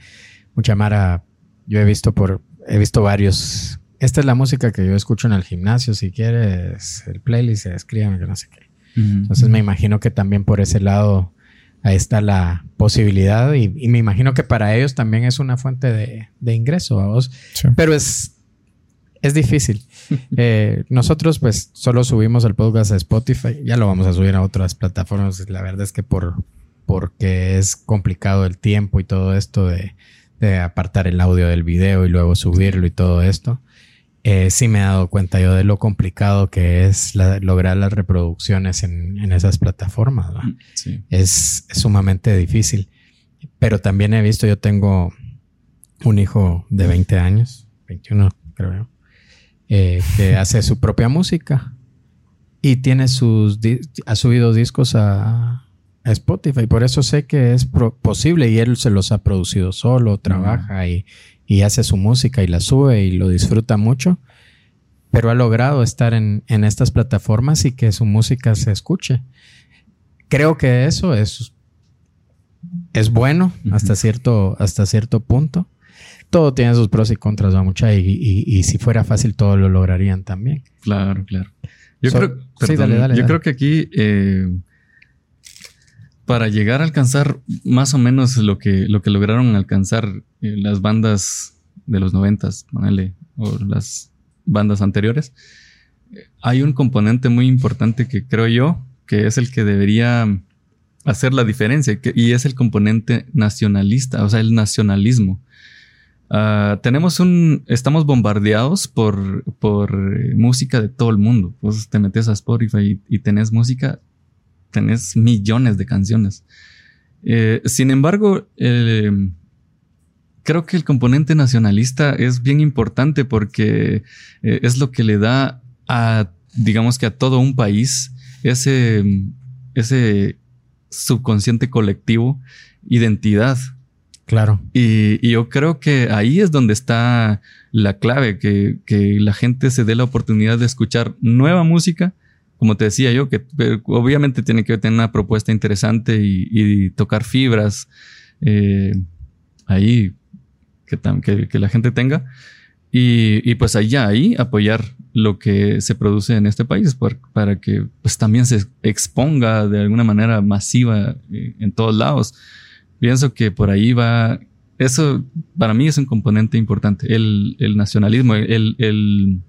B: mucha mara. Yo he visto por, he visto varios. Esta es la música que yo escucho en el gimnasio. Si quieres el playlist, escríbeme que no sé qué. Entonces me imagino que también por ese lado ahí está la posibilidad y, me imagino que para ellos también es una fuente de, ingreso, vos. Pero es, es difícil. Eh, nosotros pues solo subimos el podcast a Spotify, ya lo vamos a subir a otras plataformas. La verdad es que por porque es complicado el tiempo y todo esto de, de apartar el audio del video y luego subirlo y todo esto. Eh, sí me he dado cuenta yo de lo complicado que es lograr las reproducciones en, esas plataformas. Es, sumamente difícil. Pero también he visto, yo tengo un hijo de 20 años, 21 creo eh, que hace su propia música y tiene sus, ha subido discos a, Spotify. Por eso sé que es posible y él se los ha producido solo, trabaja y y hace su música y la sube y lo disfruta mucho, pero ha logrado estar en, estas plataformas y que su música se escuche. Creo que eso es, es bueno hasta, cierto, hasta cierto punto, todo tiene sus pros y contras, va mucha, y, si fuera fácil, todo lo lograrían también.
A: Claro, claro. Yo, creo, yo creo que aquí, eh, para llegar a alcanzar más o menos lo que, lo que lograron alcanzar eh, las bandas de los noventas, o las bandas anteriores, hay un componente muy importante que creo yo que es el que debería hacer la diferencia y es el componente nacionalista, o sea, el nacionalismo. Ah, tenemos un, estamos bombardeados por, por música de todo el mundo. Pues te metes a Spotify y, tenés música, tenés millones de canciones. Eh, sin embargo, creo que el componente nacionalista es bien importante porque eh, es lo que le da a, digamos que a todo un país ese, ese subconsciente colectivo, identidad.
B: Claro.
A: Y, yo creo que ahí es donde está la clave, que, la gente se dé la oportunidad de escuchar nueva música. Como te decía yo, que obviamente tiene que tener una propuesta interesante y, tocar fibras eh, ahí que, la gente tenga. Y, pues allá ahí apoyar lo que se produce en este país para que pues también se exponga de alguna manera masiva eh, en todos lados. Pienso que por ahí va, eso para mí es un componente importante, el, nacionalismo, el,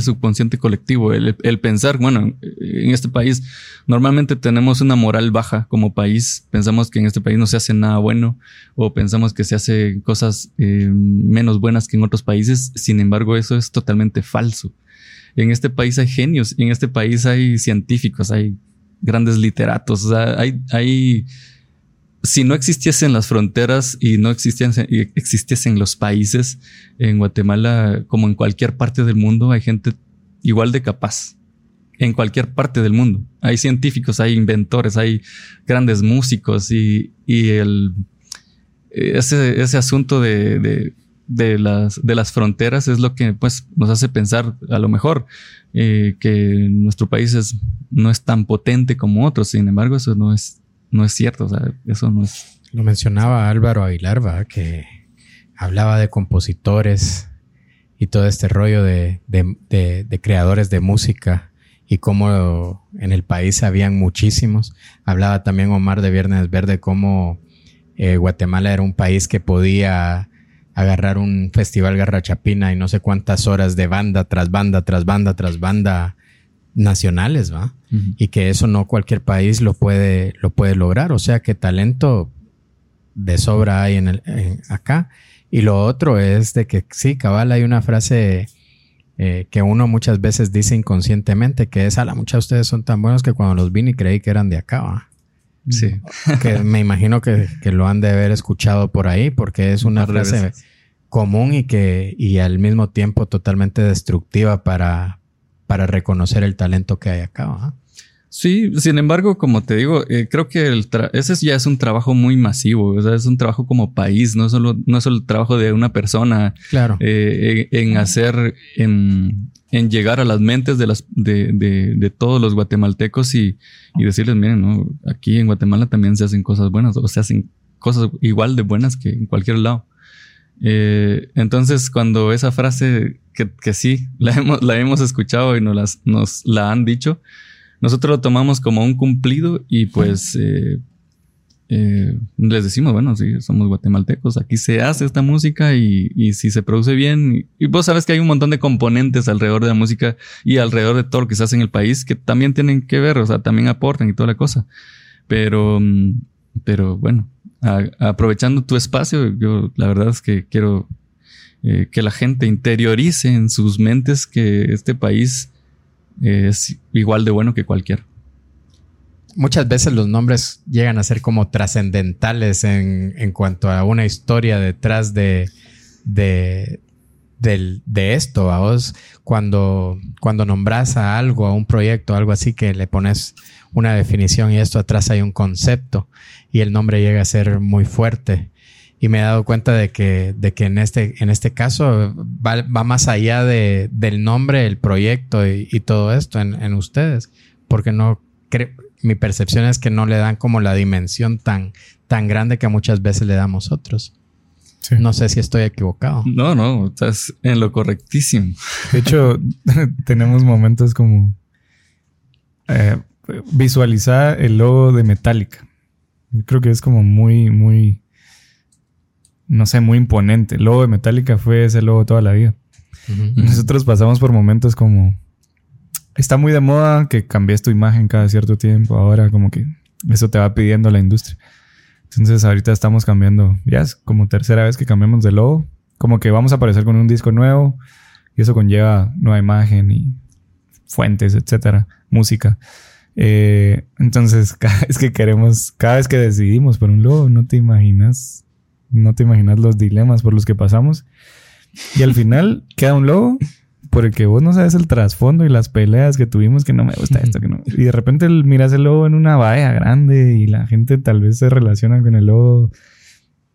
A: subconsciente colectivo, el, pensar, bueno, en este país normalmente tenemos una moral baja como país, pensamos que en este país no se hace nada bueno o pensamos que se hace cosas eh, menos buenas que en otros países, sin embargo eso es totalmente falso. En este país hay genios, en este país hay científicos, hay grandes literatos, hay, hay si no existiesen las fronteras y no existiesen, los países, en Guatemala, como en cualquier parte del mundo, hay gente igual de capaz. En cualquier parte del mundo. Hay científicos, hay inventores, hay grandes músicos y, y el, ese, ese asunto de, de, las, de las fronteras es lo que pues, nos hace pensar a lo mejor eh, que nuestro país es, no es tan potente como otros. Sin embargo, eso no es no es cierto, o sea, eso no es...
B: Lo mencionaba Álvaro Aguilar, ¿va? que hablaba de compositores y todo este rollo de, creadores de música y cómo en el país habían muchísimos. Hablaba también Omar de Viernes Verde cómo eh, Guatemala era un país que podía agarrar un festival garrachapina y no sé cuántas horas de banda tras banda, tras banda, tras banda nacionales, ¿va? Y que eso no cualquier país lo puede, lo puede lograr. O sea que talento de sobra hay en el, acá. Y lo otro es de que sí, cabal, hay una frase eh, que uno muchas veces dice inconscientemente, que es, a la mucha ustedes son tan buenos que cuando los vi ni creí que eran de acá, ¿va? Sí. que me imagino que, lo han de haber escuchado por ahí, porque es una frase común y que, y al mismo tiempo totalmente destructiva para, para reconocer el talento que hay acá.
A: Sí, sin embargo, como te digo, eh, creo que el ese ya es un trabajo muy masivo, o sea, es un trabajo como país, no solo, no es solo el trabajo de una persona
B: claro.
A: Eh, en, hacer, en, en, llegar a las mentes de, las, de, de, todos los guatemaltecos y, y decirles, miren, ¿no? aquí en Guatemala también se hacen cosas buenas, o se hacen cosas igual de buenas que en cualquier lado. Eh, entonces, cuando esa frase que, que, sí, la hemos, la hemos escuchado y nos, las, nos la han dicho, nosotros lo tomamos como un cumplido y pues eh, eh, les decimos, bueno, sí, somos guatemaltecos, aquí se hace esta música y, y si se produce bien, y, vos sabes que hay un montón de componentes alrededor de la música y alrededor de todo lo que se hace en el país que también tienen que ver, o sea, también aportan y toda la cosa. Pero, mm, pero bueno, aprovechando tu espacio, yo la verdad es que quiero eh, que la gente interiorice en sus mentes que este país es igual de bueno que cualquier.
B: Muchas veces los nombres llegan a ser como trascendentales en, en, cuanto a una historia detrás de, de, de esto. A vos, cuando, cuando nombras a algo, a un proyecto, algo así, que le pones una definición y esto atrás hay un concepto y el nombre llega a ser muy fuerte. Y me he dado cuenta de que, de que en, este, en este caso va, más allá de, del nombre, el proyecto y, todo esto en, ustedes. Porque no mi percepción es que no le dan como la dimensión tan, tan grande que muchas veces le damos otros.
C: Sí.
B: No sé si estoy equivocado.
A: No, no, estás en lo correctísimo.
C: De hecho, tenemos momentos como eh, visualizar el logo de Metallica. Creo que es como muy, muy, no sé, muy imponente. El logo de Metallica fue ese logo toda la vida. Nosotros pasamos por momentos como, está muy de moda que cambies tu imagen cada cierto tiempo. Ahora como que eso te va pidiendo la industria. Entonces ahorita estamos cambiando, ya es como tercera vez que cambiamos de logo. Como que vamos a aparecer con un disco nuevo y eso conlleva nueva imagen y fuentes, etcétera, música. Eh, entonces, cada vez que queremos, cada vez que decidimos por un logo, no te imaginas, no te imaginas los dilemas por los que pasamos. Y al final queda un logo porque vos no sabes el trasfondo y las peleas que tuvimos que no me gusta esto, que no. Y de repente el- miras el logo en una valla grande y la gente tal vez se relaciona con el logo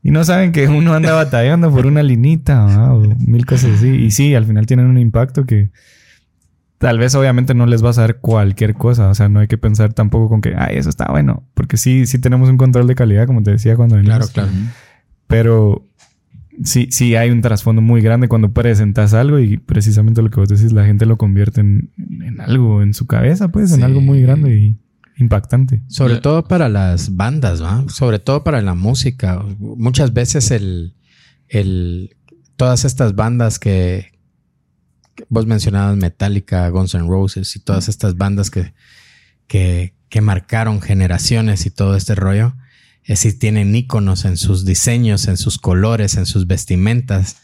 C: y no saben que uno anda batallando por una linita ¿va? o mil cosas así. Y sí, al final tienen un impacto que tal vez obviamente no les vas a dar cualquier cosa. O sea, no hay que pensar tampoco con que, ay, eso está bueno. Porque sí, sí tenemos un control de calidad, como te decía cuando venimos.
B: Claro, claro.
C: Pero sí, sí hay un trasfondo muy grande cuando presentas algo y precisamente lo que vos decís, la gente lo convierte en, en algo en su cabeza, pues, en
A: Sí.
C: algo muy grande y impactante.
B: Sobre todo para las bandas, ¿va? Sobre todo para la música. Muchas veces el, el todas estas bandas que, que vos mencionabas, Metallica, Guns N' Roses y todas estas bandas que, que, que marcaron generaciones y todo este rollo, es si tienen íconos en sus diseños, en sus colores, en sus vestimentas,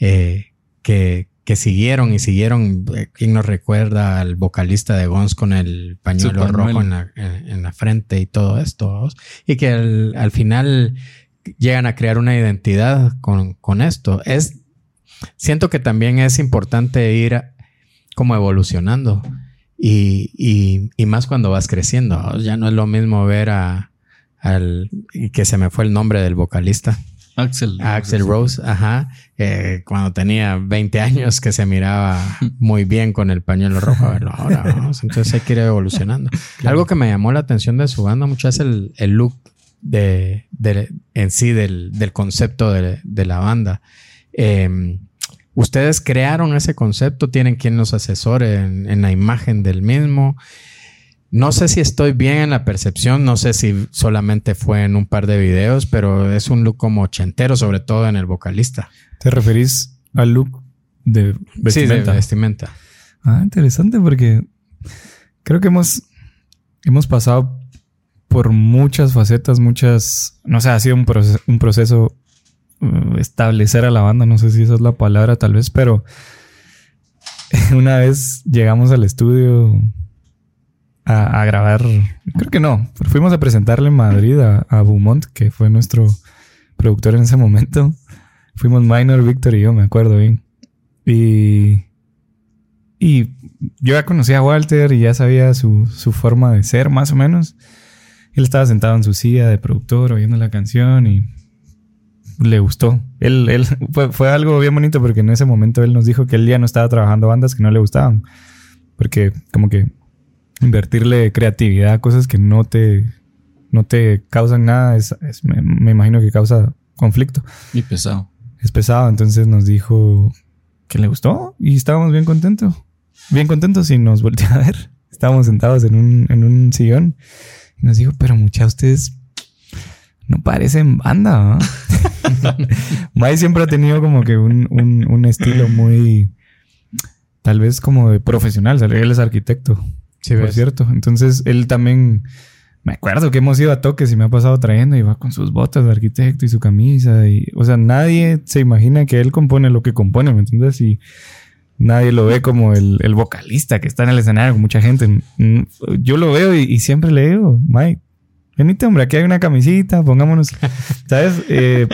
B: eh, que, que siguieron y siguieron. Eh, ¿Quién nos recuerda al vocalista de Guns con el pañuelo rojo en la, en, en la frente y todo esto? Y que al, al final llegan a crear una identidad con, con esto. Es, siento que también es importante ir a- como evolucionando. Y, y, y más cuando vas creciendo. Ya no es lo mismo ver a al y que se me fue el nombre del vocalista.
A: Axel.
B: Axel Rose, ajá, eh, cuando tenía 20 años que se miraba muy bien con el pañuelo rojo, a verlo ahora, vamos. entonces hay que ir evolucionando. Algo que me llamó la atención de su banda mucho es el, el look de, de- en sí del, del concepto de, de la banda. Eh, Ustedes crearon ese concepto, tienen quien los asesore en, en la imagen del mismo. No sé si estoy bien en la percepción, no sé si solamente fue en un par de videos, pero es un look como ochentero, sobre todo en el vocalista.
C: ¿Te referís al look de vestimenta?
B: Sí, de vestimenta.
C: Ah, interesante porque creo que hemos, hemos pasado por muchas facetas, muchas, no sé, ha sido un proceso, un proceso uh, establecer a la banda, no sé si esa es la palabra tal vez, pero una vez llegamos al estudio a, a grabar, creo que no, fuimos a presentarle en Madrid a, a Beaumont, que fue nuestro productor en ese momento. Fuimos Minor, Víctor y yo, me acuerdo bien. Y y yo ya conocía a Walter y ya sabía su, su forma de ser, más o menos. Él estaba sentado en su silla de productor oyendo la canción y le gustó. Él, él fue, fue algo bien bonito porque en ese momento él nos dijo que él ya no estaba trabajando bandas que no le gustaban. Porque como que invertirle creatividad a cosas que no te, no te causan nada, es, es- me, me imagino que causa conflicto
A: Y pesado.
C: es pesado. Entonces nos dijo que le gustó y estábamos bien contentos. Bien contentos y nos volteó a ver. Estábamos sentados en un, en un sillón y nos dijo, pero muchas ustedes no parecen banda. ¿ah?". Mai siempre ha tenido como que un, un- un estilo muy, tal vez como de profesional. Él es arquitecto,
B: Sí,
C: por
B: ves.
C: cierto. Entonces él también, me acuerdo que hemos ido a toques y me ha pasado trayendo y va con sus botas de arquitecto y su camisa. Y, o sea, nadie se imagina que él compone lo que compone, ¿me entiendes? Y nadie lo ve como el, el vocalista que está en el escenario con mucha gente. Mm, Yo lo veo y, y siempre le digo, Mike, venite, hombre, aquí hay una camisita, pongámonos. ¿Sabes? Eh,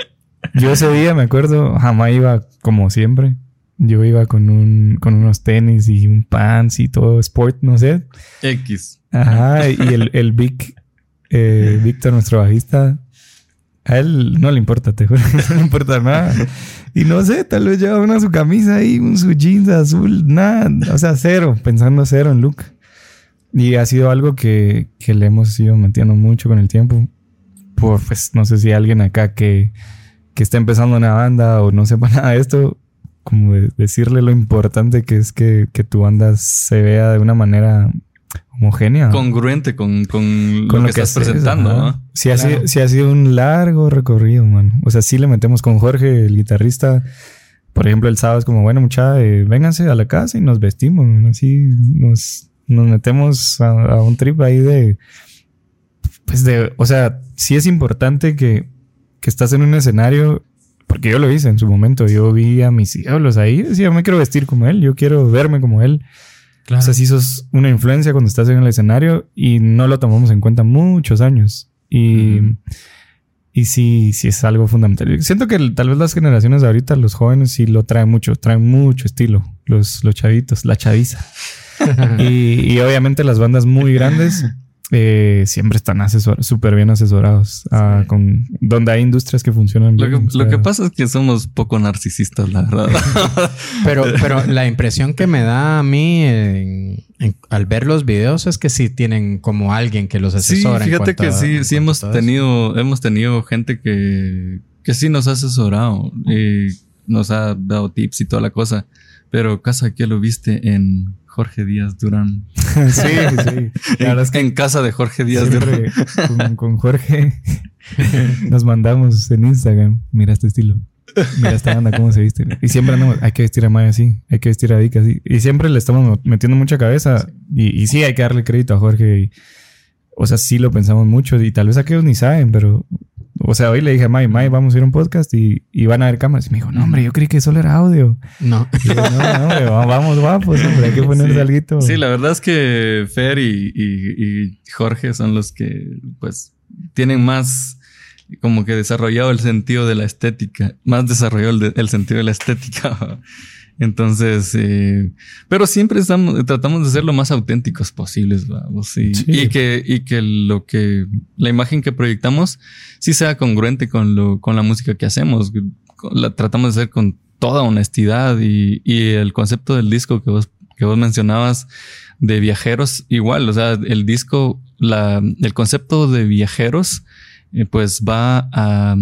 C: yo ese día me acuerdo, jamás iba como siempre. Yo iba con un, con unos tenis y un pants y todo sport, no sé.
A: X.
C: Ajá, y el, el Vic, eh, Víctor, nuestro bajista, a él no le importa, te juro, no le importa nada. Y no sé, tal vez lleva una su camisa ahí, un su jeans azul, nada, o sea, cero, pensando cero en look. Y ha sido algo que, que le hemos ido metiendo mucho con el tiempo. Por, pues, no sé si alguien acá que, que está empezando una banda o no sepa nada de esto, como decirle lo importante que es que, tu banda se vea de una manera homogénea.
A: Congruente con, lo, que, estás presentando, ¿no?
C: Sí, ha sido, un largo recorrido, mano. O sea, sí le metemos con Jorge, el guitarrista. Por ejemplo, el sábado es como, bueno, mucha, eh, vénganse a la casa y nos vestimos. Así nos, nos metemos a, a, un trip ahí de. Pues de. O sea, sí es importante que que estás en un escenario, porque yo lo hice en su momento, yo vi a mis ídolos ahí, decía, me quiero vestir como él, yo quiero verme como él. Claro. O sea, sí sos una influencia cuando estás en el escenario y no lo tomamos en cuenta muchos años. Y, y sí, sí es algo fundamental. Siento que tal vez las generaciones de ahorita, los jóvenes, sí lo traen mucho, traen mucho estilo, los, los chavitos, la chaviza. y, y obviamente las bandas muy grandes eh, siempre están súper bien asesorados. Ah, con, donde hay industrias que funcionan
A: lo bien. Que, lo que pasa es que somos poco narcisistas, la verdad.
B: pero, pero la impresión que me da a mí al ver los videos es que sí tienen como alguien que los asesora.
A: Sí, fíjate que sí, sí hemos tenido, hemos tenido gente que, que sí nos ha asesorado y nos ha dado tips y toda la cosa. Pero casa que lo viste en Jorge Díaz Durán.
C: sí, sí.
A: La es que en casa de Jorge Díaz
C: Durán. Con, Jorge nos mandamos en Instagram. Mira este estilo. Mira esta banda, cómo se viste. Y siempre andamos, hay que vestir a Maya así, hay que vestir a Vika así. Y siempre le estamos metiendo mucha cabeza. Y, y sí, hay que darle crédito a Jorge. Y, o sea, sí lo pensamos mucho. Y tal vez aquellos ni saben, pero o sea, hoy le dije a May, May, vamos a ir a un podcast y, y van a ver cámaras. Y me dijo, no, hombre, yo creí que solo era audio.
B: No.
C: no, no, hombre, vamos guapos, hombre, hay que ponerle algo.
A: Sí, la verdad es que Fer y, y, Jorge son los que, pues, tienen más como que desarrollado el sentido de la estética, más desarrollado el, el sentido de la estética entonces, eh, pero siempre estamos, tratamos de ser lo más auténticos posibles, vamos, y, y, que, y que lo que, la imagen que proyectamos sí sea congruente con lo, con la música que hacemos. La tratamos de hacer con toda honestidad y, y el concepto del disco que vos, que vos mencionabas de viajeros, igual, o sea, el disco, la, el concepto de viajeros, eh, pues va a,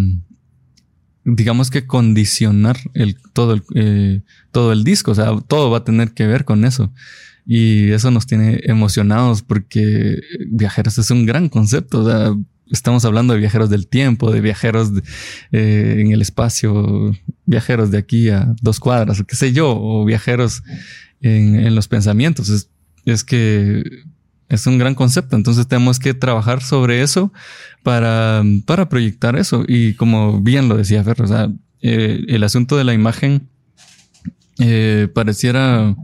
A: digamos que condicionar el, todo, el, eh, todo el disco, o sea, todo va a tener que ver con eso. Y eso nos tiene emocionados porque viajeros es un gran concepto. O sea, estamos hablando de viajeros del tiempo, de viajeros eh, en el espacio, viajeros de aquí a dos cuadras, o qué sé yo, o viajeros en, en los pensamientos. Es, es que es un gran concepto. Entonces tenemos que trabajar sobre eso para, para proyectar eso. Y como bien lo decía Fer, o sea, eh, el asunto de la imagen eh, pareciera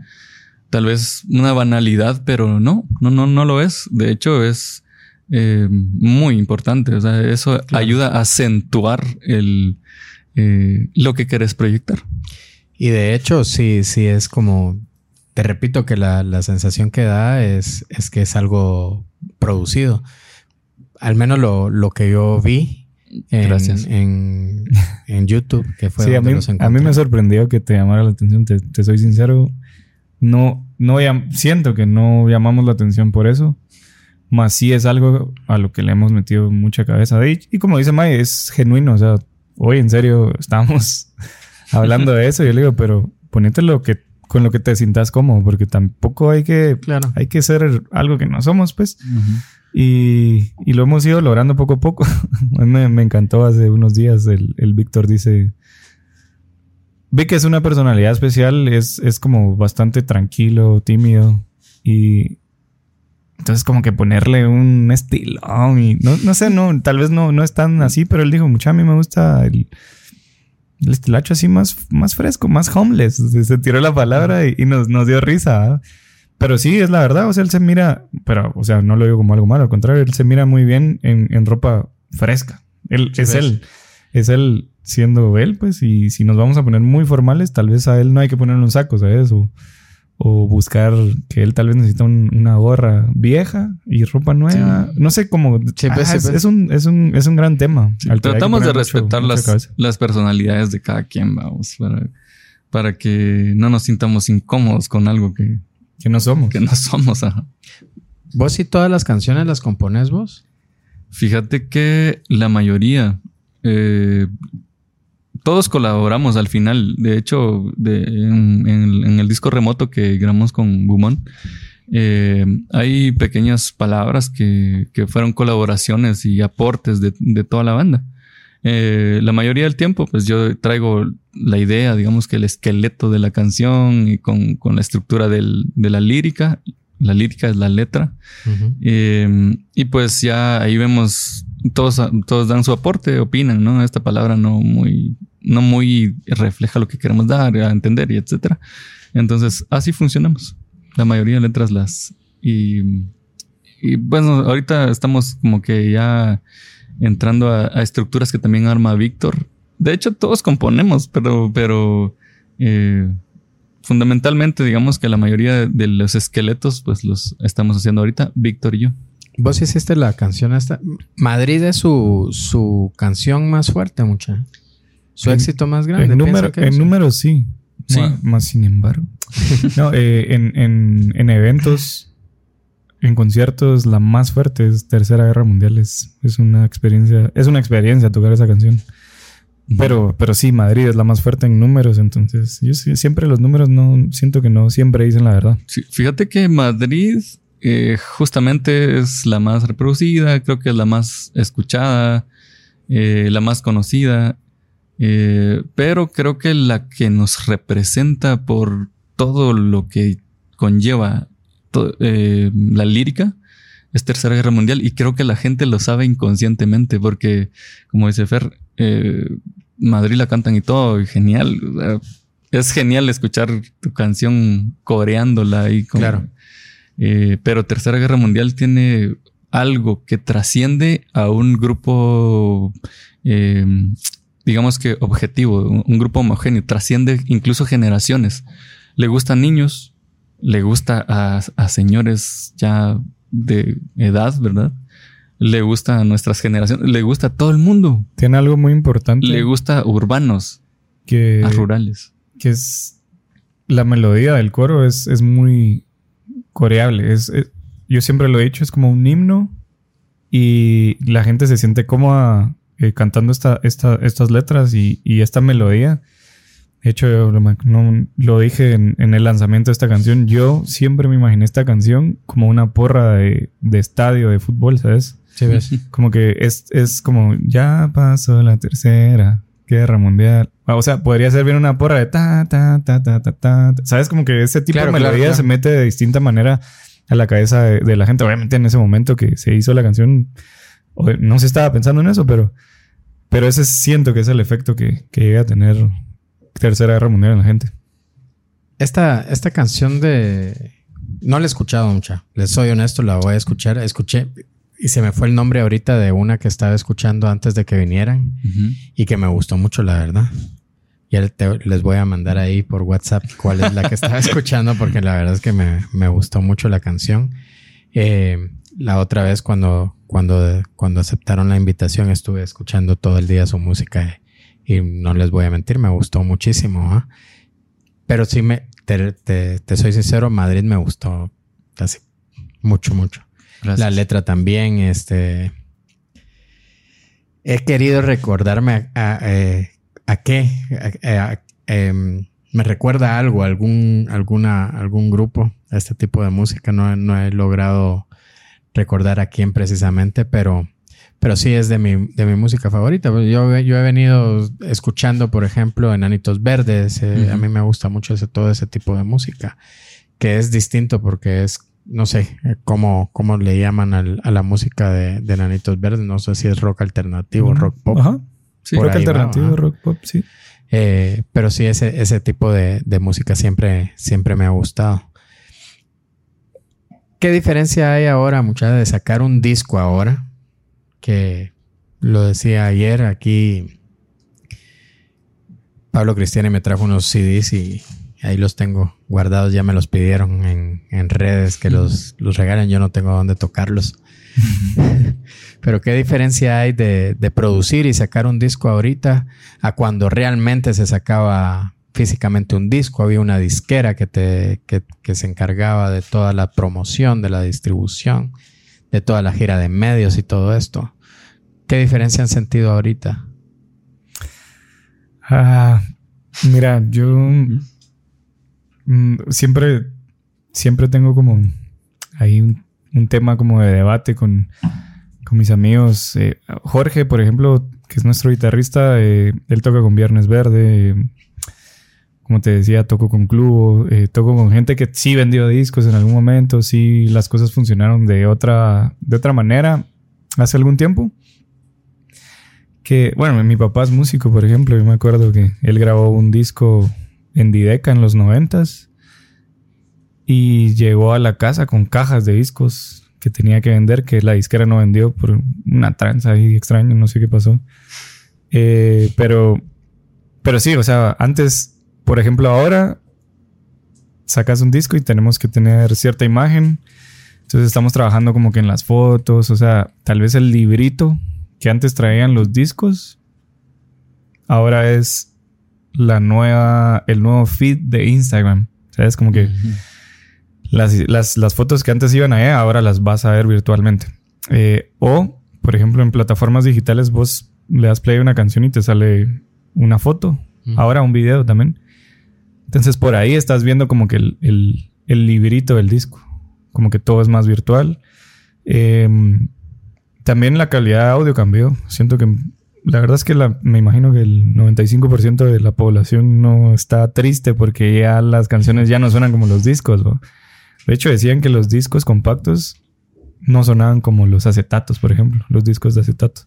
A: tal vez una banalidad, pero no, no, no, no lo es. De hecho, es eh, muy importante. O sea, eso ayuda a acentuar el, lo que quieres proyectar.
B: Y de hecho, sí, sí es como te repito que la, sensación que da es, es, que es algo producido. Al menos lo, que yo vi en, en, YouTube, que fue
C: sí, a mí, a mí me sorprendió que te llamara la atención, te, soy sincero. No, no siento que no llamamos la atención por eso, más sí es algo a lo que le hemos metido mucha cabeza. Y, y como dice May, es genuino, o sea, hoy en serio estamos hablando de eso. Yo le digo, pero ponete lo que con lo que te sientas cómodo, porque tampoco hay que, claro. hay que ser algo que no somos, pues. y, y, lo hemos ido logrando poco a poco. me, me, encantó hace unos días el, el Víctor dice, ve que es una personalidad especial, es, es como bastante tranquilo, tímido y entonces como que ponerle un estilo y no, no sé, no, tal vez no, no es tan así, pero él dijo, mucho a mí me gusta el el estilacho así más, más fresco, más homeless. Se tiró la palabra y, nos, nos, dio risa. Pero sí, es la verdad. O sea, él se mira, pero, o sea, no lo digo como algo malo. Al contrario, él se mira muy bien en, en ropa fresca. Él, es él. Es él siendo él, pues. Y si nos vamos a poner muy formales, tal vez a él no hay que ponerle un saco, ¿sabes? O, o buscar que él tal vez necesita una gorra vieja y ropa nueva. No sé cómo. Pues, es, un, es, un, es un gran tema.
A: tratamos de respetar las, las, personalidades de cada quien, vamos, para, para que no nos sintamos incómodos con algo que,
C: que no somos.
A: Que no somos.
B: ¿Vos y todas las canciones las compones vos?
A: Fíjate que la mayoría. Eh, todos colaboramos al final. De hecho, en, el disco remoto que grabamos con Bumón, eh, hay pequeñas palabras que, fueron colaboraciones y aportes de, toda la banda. Eh, la mayoría del tiempo, pues yo traigo la idea, digamos que el esqueleto de la canción y con, la estructura de la lírica. La lírica es la letra. Eh, y pues ya ahí vemos, todos, todos dan su aporte, opinan, ¿no? Esta palabra no muy, no muy refleja lo que queremos dar, a entender y etcétera. Entonces, así funcionamos la mayoría de letras las... Y, bueno, ahorita estamos como que ya entrando a, estructuras que también arma Víctor. De hecho, todos componemos, pero, pero eh, fundamentalmente digamos que la mayoría de los esqueletos pues los estamos haciendo ahorita, Víctor y yo.
B: Vos hiciste la canción esta. Madrid es su, su canción más fuerte, mucha. Su éxito más grande.
C: En, número, en números sí. Sí. Más, sin embargo. no, eh, en, eventos, en conciertos, la más fuerte es Tercera Guerra Mundial. Es, una experiencia, es una experiencia tocar esa canción. Pero, pero sí, Madrid es la más fuerte en números, entonces yo siempre los números no siento que no siempre dicen la verdad.
A: fíjate que Madrid eh, justamente es la más reproducida, creo que es la más escuchada, eh, la más conocida. Eh, pero creo que la que nos representa por todo lo que conlleva eh, la lírica es Tercera Guerra Mundial y creo que la gente lo sabe inconscientemente porque, como dice Fer, eh, Madrid la cantan y todo, y genial. es genial escuchar tu canción coreándola ahí. claro. pero Tercera Guerra Mundial tiene algo que trasciende a un grupo digamos que objetivo, un, grupo homogéneo, trasciende incluso generaciones. Le gustan niños, le gusta a, señores ya de edad, ¿verdad? Le gusta a nuestras generaciones, le gusta a todo el mundo.
C: Tiene algo muy importante.
A: Le gusta a urbanos,
C: que,
A: a rurales.
C: Que es la melodía del coro es, es muy coreable. Es, yo siempre lo he dicho, es como un himno y la gente se siente cómoda eh, cantando esta, esta, estas letras y, esta melodía. De hecho, no, lo dije en, el lanzamiento de esta canción. Yo siempre me imaginé esta canción como una porra de, estadio de fútbol, ¿sabes?
B: Sí, ves.
C: Como que es, es como, ya pasó la tercera guerra mundial. Ah, o sea, podría ser bien una porra de ta, ta, ta, ta, ta, ta. ¿Sabes? Como que ese tipo de melodía se mete de distinta manera a la cabeza de, de, la gente. Obviamente en ese momento que se hizo la canción, no se estaba pensando en eso, pero pero ese siento que es el efecto que, llega a tener Tercera Guerra Mundial en la gente.
B: Esta, esta canción de... No la he escuchado mucha. Les soy honesto, la voy a escuchar. Escuché y se me fue el nombre ahorita de una que estaba escuchando antes de que vinieran y que me gustó mucho, la verdad. Y les voy a mandar ahí por WhatsApp cuál es la que estaba escuchando porque la verdad es que me, me gustó mucho la canción. Eh, la otra vez cuando, cuando, cuando aceptaron la invitación estuve escuchando todo el día su música y, no les voy a mentir, me gustó muchísimo. ¿ah? Pero sí, me, te, soy sincero, Madrid me gustó así mucho, mucho. La letra también, este... He querido recordarme a, eh, qué. Em, me recuerda algo, algún, alguna, algún grupo, este tipo de música. No, no he logrado recordar a quién precisamente, pero, pero sí es de mi, de mi música favorita. Yo, yo he venido escuchando, por ejemplo, Enanitos Verdes. Eh, a mí me gusta mucho ese, todo ese tipo de música, que es distinto porque es, no sé, eh, cómo, cómo le llaman a la música de, de, Enanitos Verdes. No sé si es rock alternativo, rock pop.
C: Ajá. Sí, rock alternativo, rock pop, sí.
B: Eh, pero sí, ese, ese tipo de, de música siempre, siempre me ha gustado. ¿Qué diferencia hay ahora, muchacha, de sacar un disco ahora? Que lo decía ayer aquí. Pablo Cristiani me trajo unos CDs y ahí los tengo guardados. Ya me los pidieron en, redes que los, los, regalen. Yo no tengo dónde tocarlos. Pero qué diferencia hay de, de producir y sacar un disco ahorita a cuando realmente se sacaba físicamente un disco, había una disquera que, te, que, se encargaba de toda la promoción, de la distribución, de toda la gira de medios y todo esto. ¿Qué diferencia han sentido ahorita?
C: Ah, mira, yo mm, siempre, siempre tengo como ahí un, un tema como de debate con, con mis amigos. Eh, Jorge, por ejemplo, que es nuestro guitarrista, eh, él toca con Viernes Verde. Como te decía, toco con Clubo, eh, toco con gente que sí vendió discos en algún momento, sí las cosas funcionaron de otra, de otra manera hace algún tiempo. Que, bueno, mi papá es músico, por ejemplo, yo me acuerdo que él grabó un disco en Dideca en los noventas y llegó a la casa con cajas de discos que tenía que vender, que la disquera no vendió por una tranza ahí extraña, no sé qué pasó. Eh, pero, pero sí, o sea, antes, por ejemplo, ahora sacas un disco y tenemos que tener cierta imagen. Entonces estamos trabajando como que en las fotos, o sea, tal vez el librito que antes traían los discos, ahora es la nueva, el nuevo feed de Instagram. ¿Sabes? Como que las, fotos que antes iban allá, ahora las vas a ver virtualmente. Eh, o, por ejemplo, en plataformas digitales vos le das play a una canción y te sale una foto. Ahora un video también. Entonces por ahí estás viendo como que el, librito del disco. Como que todo es más virtual. Em, también la calidad de audio cambió. Siento que la verdad es que me imagino que el 95% de la población no está triste porque ya las canciones ya no suenan como los discos. De hecho, decían que los discos compactos no sonaban como los acetatos, por ejemplo, los discos de acetato.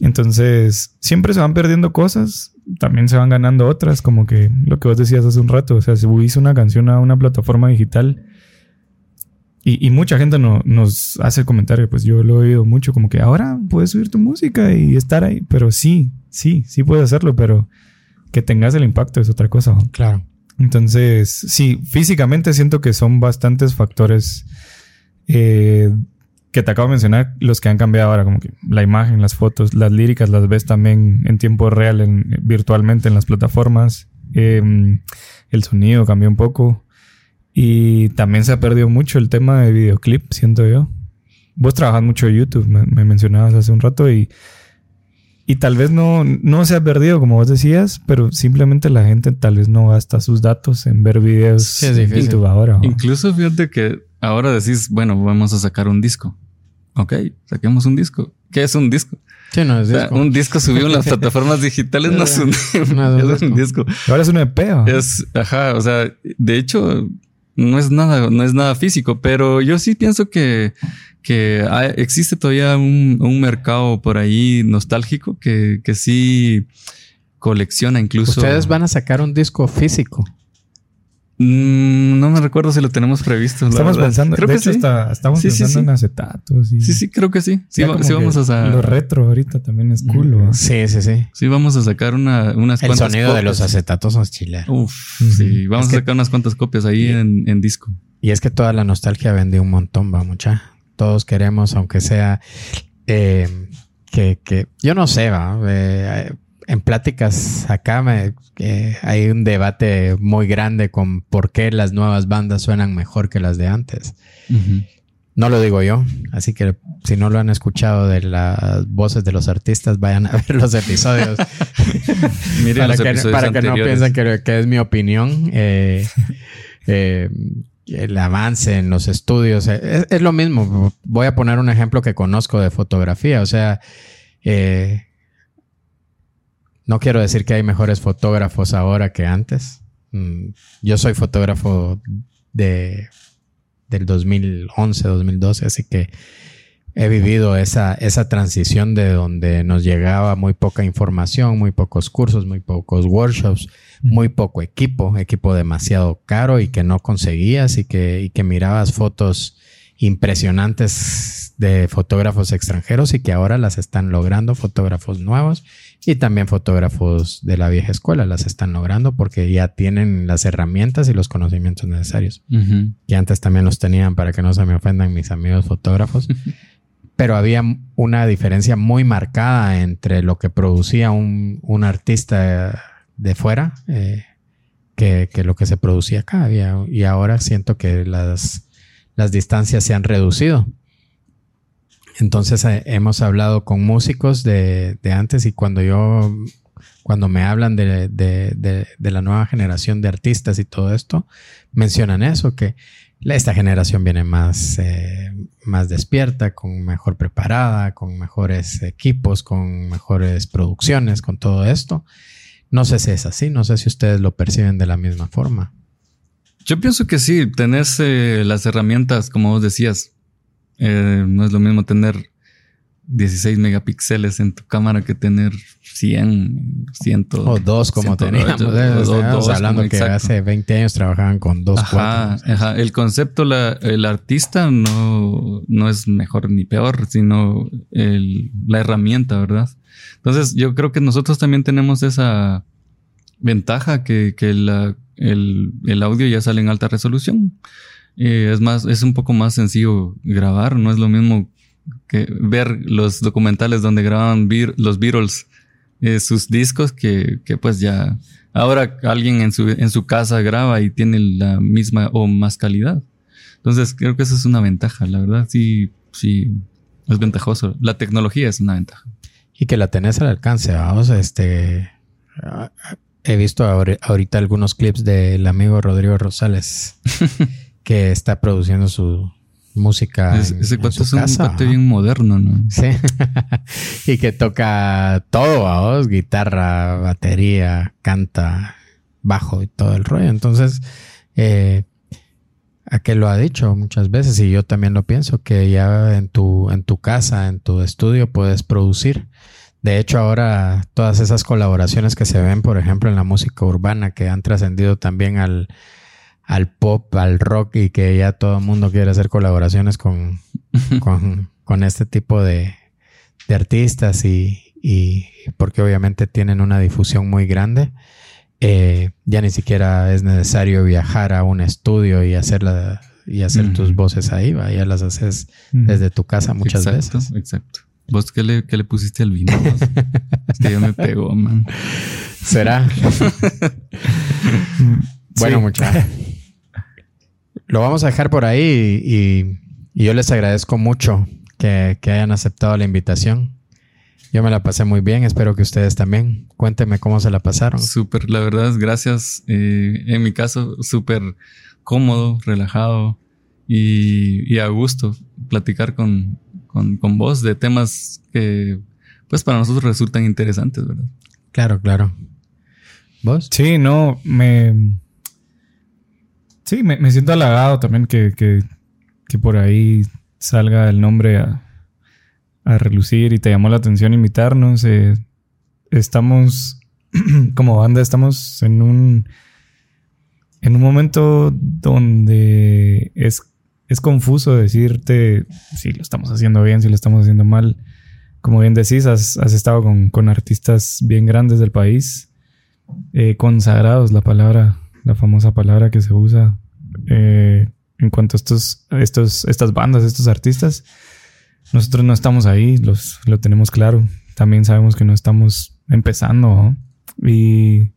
C: Entonces, siempre se van perdiendo cosas, también se van ganando otras, como que lo que vos decías hace un rato, o sea, si subís una canción a una plataforma digital y, mucha gente no, nos hace el comentario, pues yo lo he oído mucho, como que ahora puedes subir tu música y estar ahí, pero sí, sí, sí puedes hacerlo, pero que tengas el impacto es otra cosa.
B: Claro.
C: Entonces, sí, físicamente siento que son bastantes factores eh, que te acabo de mencionar, los que han cambiado ahora, como que la imagen, las fotos, las líricas las ves también en tiempo real, en, virtualmente en las plataformas. Em, el sonido cambió un poco. Y también se ha perdido mucho el tema de videoclip, siento yo. Vos trabajas mucho en YouTube, me mencionabas hace un rato, y y tal vez no, no se ha perdido, como vos decías, pero simplemente la gente tal vez no gasta sus datos en ver videos en YouTube ahora.
A: Incluso fíjate que ahora decís, bueno, vamos a sacar un disco. Ok, saquemos un disco. ¿Qué es un disco?
B: Sí, no es disco.
A: un disco subido en las plataformas digitales no es un, disco.
C: Ahora es un EP.
A: Es, ajá, o sea, de hecho, no es nada, no es nada físico, pero yo sí pienso que que existe todavía un, mercado por ahí nostálgico que, que sí colecciona incluso.
B: Ustedes van a sacar un disco físico.
A: Mm, no me recuerdo si lo tenemos previsto.
C: Estamos pensando, creo que sí. estamos pensando en acetatos.
A: Sí, sí, creo que sí. Sí, vamos a sacar.
C: Lo retro ahorita también es cool.
B: Sí, sí, sí.
A: Sí, vamos a sacar una, unas
B: El sonido de los acetatos son chileros.
A: Uf, sí. Vamos a sacar unas cuantas copias ahí en, en, disco.
B: Y es que toda la nostalgia vende un montón, va mucha todos queremos, aunque sea eh, que, que, yo no sé, va. Eh, en pláticas acá me, eh, hay un debate muy grande con por qué las nuevas bandas suenan mejor que las de antes. No lo digo yo, así que si no lo han escuchado de las voces de los artistas, vayan a ver los episodios. para, que, para que, no piensen que, que, es mi opinión. Eh, el avance en los estudios. Eh, es, lo mismo. Voy a poner un ejemplo que conozco de fotografía. O sea, eh, no quiero decir que hay mejores fotógrafos ahora que antes. Mm, yo soy fotógrafo de, del 2011, 2012, así que he vivido esa, esa transición de donde nos llegaba muy poca información, muy pocos cursos, muy pocos workshops muy poco equipo, equipo demasiado caro y que no conseguías y que, y que mirabas fotos impresionantes de fotógrafos extranjeros y que ahora las están logrando fotógrafos nuevos y también fotógrafos de la vieja escuela las están logrando porque ya tienen las herramientas y los conocimientos necesarios. Que antes también los tenían para que no se me ofendan mis amigos fotógrafos. Pero había una diferencia muy marcada entre lo que producía un, un artista de fuera eh, que, lo que se producía acá. Y, ahora siento que las, las distancias se han reducido. Entonces eh, hemos hablado con músicos de, antes y cuando yo, cuando me hablan de, de, la nueva generación de artistas y todo esto, mencionan eso, que esta generación viene más, eh, más despierta, con mejor preparada, con mejores equipos, con mejores producciones, con todo esto. No sé si es así, no sé si ustedes lo perciben de la misma forma.
A: Yo pienso que sí, tenés eh, las herramientas, como vos decías. Eh, no es lo mismo tener 16 megapíxeles en tu cámara que tener 100, 100
B: o dos como teníamos. ¿eh? hablando que hace 20 años trabajaban con dos,
A: ajá, Ajá. El concepto, la, el artista no, no es mejor ni peor, sino el, la herramienta, ¿verdad? Entonces yo creo que nosotros también tenemos esa ventaja que, que la, el, el, audio ya sale en alta resolución. Eh, es más, es un poco más sencillo grabar, no es lo mismo que ver los documentales donde grababan los Beatles eh, sus discos que, que, pues ya ahora alguien en su, en su casa graba y tiene la misma o más calidad. Entonces creo que eso es una ventaja, la verdad sí, sí, es ventajoso. La tecnología es una ventaja.
B: Y que la tenés al alcance, vamos, este... He visto ahorita algunos clips del amigo Rodrigo Rosales que está produciendo su, música.
A: ese cuate es un cuate bien moderno, ¿no?
B: Sí. y que toca todo, vos, guitarra, batería, canta, bajo y todo el rollo. Entonces, eh, a que lo ha dicho muchas veces y yo también lo pienso, que ya en tu, en tu casa, en tu estudio puedes producir. De hecho, ahora todas esas colaboraciones que se ven, por ejemplo, en la música urbana, que han trascendido también al, al pop, al rock y que ya todo el mundo quiere hacer colaboraciones con, con, este tipo de, de artistas y, y, porque obviamente tienen una difusión muy grande. Eh, ya ni siquiera es necesario viajar a un estudio y hacer, y hacer tus voces ahí, ¿va? ya las haces desde tu casa muchas veces.
A: Exacto. ¿Vos qué le, qué le pusiste al vino? es que ya me pegó, man.
B: ¿Será? bueno, muchachos. Lo vamos a dejar por ahí y, yo les agradezco mucho que, hayan aceptado la invitación. Yo me la pasé muy bien, espero que ustedes también. Cuéntenme cómo se la pasaron.
A: Súper, la verdad, gracias. Eh, en mi caso, súper cómodo, relajado y, a gusto platicar con, con, vos de temas que pues para nosotros resultan interesantes, ¿verdad?
B: Claro, claro.
C: ¿Vos? Sí, no, me Sí, me, siento halagado también que, que, por ahí salga el nombre a, relucir y te llamó la atención invitarnos. Eh, estamos, como banda, estamos en un, en un momento donde es, es confuso decirte si lo estamos haciendo bien, si lo estamos haciendo mal. Como bien decís, has, estado con, artistas bien grandes del país, eh, consagrados, la palabra la famosa palabra que se usa eh, en cuanto a estos, estos, estas bandas, estos artistas. Nosotros no estamos ahí, los, lo tenemos claro. También sabemos que no estamos empezando. Y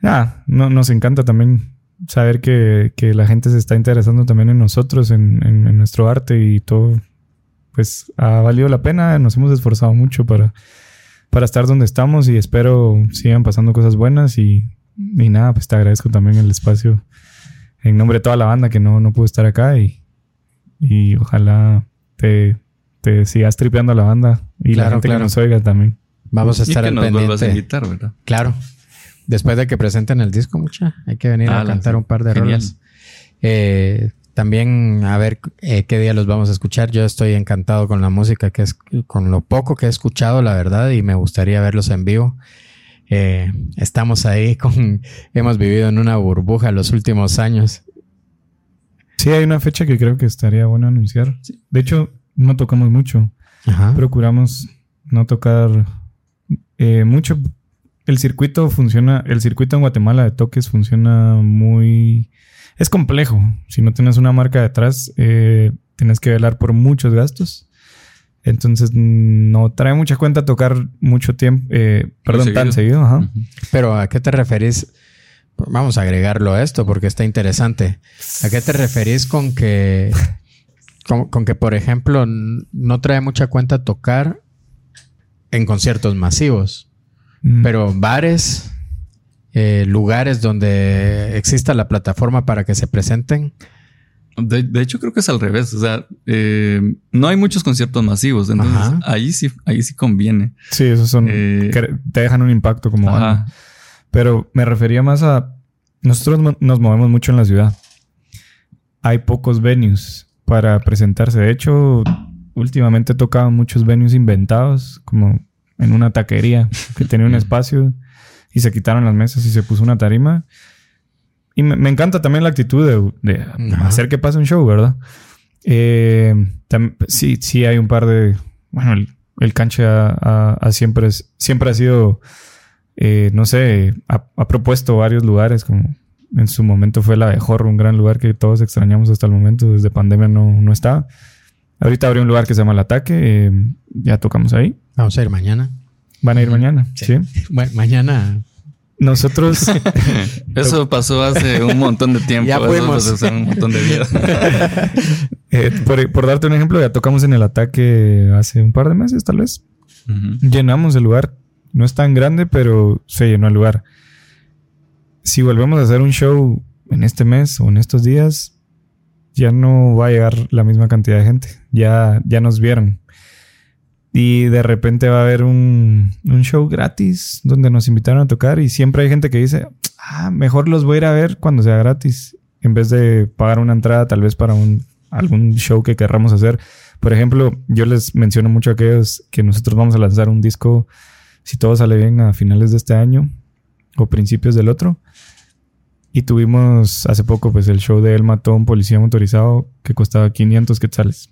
C: nada, no, nos encanta también saber que, que, la gente se está interesando también en nosotros, en, en, nuestro arte y todo. Pues ha valido la pena, nos hemos esforzado mucho para, para estar donde estamos y espero sigan pasando cosas buenas y y nada, pues te agradezco también el espacio en nombre de toda la banda que no, no pudo estar acá y, y ojalá te, te sigas tripeando a la banda y la gente que nos oiga también.
B: Vamos a estar
A: y que nos vuelvas a invitar, ¿verdad?
B: Claro. Después de que presenten el disco, mucha, hay que venir a ah, cantar un par de rolas. Eh, también a ver eh, qué día los vamos a escuchar. Yo estoy encantado con la música, que es con lo poco que he escuchado, la verdad, y me gustaría verlos en vivo. Eh, estamos ahí con, hemos vivido en una burbuja los últimos años.
C: Sí, hay una fecha que creo que estaría bueno anunciar. De hecho, no tocamos mucho. Procuramos no tocar eh, mucho. El circuito funciona, el circuito en Guatemala de toques funciona muy... Es complejo. Si no tienes una marca detrás, eh, tienes que velar por muchos gastos. Entonces no trae mucha cuenta tocar mucho tiempo, eh, perdón, tan seguido. Ajá.
B: Pero ¿a qué te referís? Vamos a agregarlo a esto porque está interesante. ¿A qué te referís con que, con, que, por ejemplo, no trae mucha cuenta tocar en conciertos masivos?
C: Mm.
B: Pero bares, eh, lugares donde exista la plataforma para que se presenten.
A: De, de hecho, creo que es al revés. O sea, eh, no hay muchos conciertos masivos. Entonces,
B: Ajá.
A: ahí sí, ahí sí conviene.
C: Sí, esos son.
A: Eh,
C: que te dejan un impacto como
A: Ajá.
C: Pero me refería más a. Nosotros nos movemos mucho en la ciudad. Hay pocos venues para presentarse. De hecho, últimamente tocaban muchos venues inventados, como en una taquería que tenía un espacio y se quitaron las mesas y se puso una tarima. Y me, me encanta también la actitud de, de hacer que pase un show, ¿verdad? Eh, tam- sí, sí hay un par de... Bueno, el, el canche ha, ha- ha siempre, es- siempre ha sido, eh, no sé, ha, ha propuesto varios lugares, como en su momento fue la de Jorro, un gran lugar que todos extrañamos hasta el momento, desde pandemia no, no estaba. Ahorita abrió un lugar que se llama El Ataque, eh, ya tocamos ahí.
B: Vamos a ir mañana.
C: Van a ir mañana, ¿sí?
B: Bueno, mañana.
C: Nosotros...
A: Eso pasó hace un montón de tiempo.
B: Ya
A: Eso
B: fuimos.
A: pasó hace un montón de días.
C: eh, por, por darte un ejemplo, ya tocamos en El Ataque hace un par de meses, tal vez. Llenamos el lugar. No es tan grande, pero se llenó el lugar. Si volvemos a hacer un show en este mes o en estos días, ya no va a llegar la misma cantidad de gente. Ya, ya nos vieron. Y de repente va a haber un, un show gratis donde nos invitaron a tocar y siempre hay gente que dice, ah, mejor los voy a ir a ver cuando sea gratis, en vez de pagar una entrada tal vez para un, algún show que querramos hacer. Por ejemplo, yo les menciono mucho a aquellos que nosotros vamos a lanzar un disco, si todo sale bien, a finales de este año o principios del otro. Y tuvimos hace poco pues el show de El Mató a un policía motorizado que costaba 500 quetzales.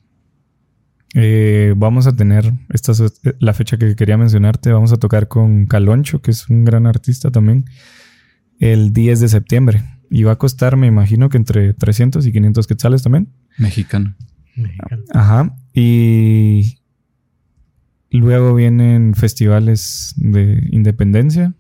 C: Eh, vamos a tener, esta es la fecha que quería mencionarte, vamos a tocar con Caloncho, que es un gran artista también, el 10 de septiembre. Y va a costar, me imagino que entre 300 y 500 quetzales también.
A: Mexicano.
C: Ajá. Y luego vienen festivales de independencia.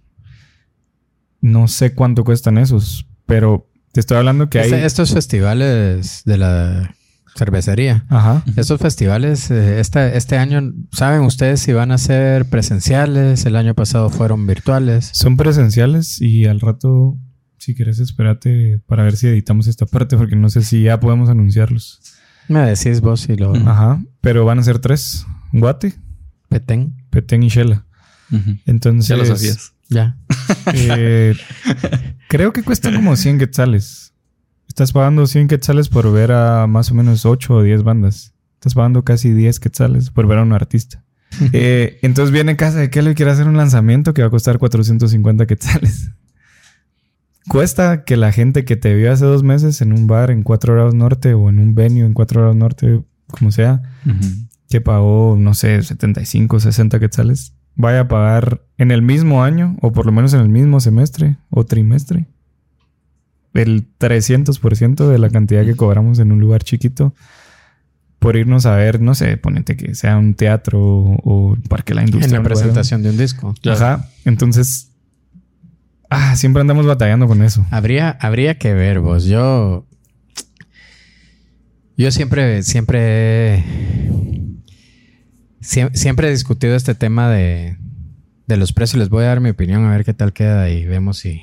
C: No sé cuánto cuestan esos, pero te estoy hablando que hay.
B: Este- estos festivales de la cervecería.
C: Ajá.
B: Estos festivales, eh, este, este año, ¿saben ustedes si van a ser presenciales? El año pasado fueron virtuales.
C: Son presenciales y al rato, si quieres, espérate para ver si editamos esta parte, porque no sé si ya podemos anunciarlos.
B: Me decís vos si lo.
C: Ajá. Pero van a ser tres: Guate,
B: petén.
C: Petén y Shela. Entonces.
A: Ya lo sabías.
B: Ya.
C: Eh, creo que cuestan como 100 quetzales. Estás pagando 100 quetzales por ver a más o menos 8 o 10 bandas. Estás pagando casi 10 quetzales por ver a un artista. Eh, entonces viene en casa de Kelly y quiere hacer un lanzamiento que va a costar 450 quetzales. Cuesta que la gente que te vio hace dos meses en un bar en 4 grados norte o en un venue en 4 grados norte, como sea, que pagó, no sé, 75, 60 quetzales, vaya a pagar en el mismo año, o por lo menos en el mismo semestre o trimestre, el 300% de la cantidad que cobramos en un lugar chiquito por irnos a ver, no sé, ponete que sea un teatro o, un parque de la industria.
B: En la presentación de un disco.
A: Claro.
C: Ajá. Entonces, ah, siempre andamos batallando con eso.
B: Habría, habría que ver vos. Yo. Yo siempre, siempre. sie- Siempre he discutido este tema de, de los precios. Les voy a dar mi opinión a ver qué tal queda y vemos si,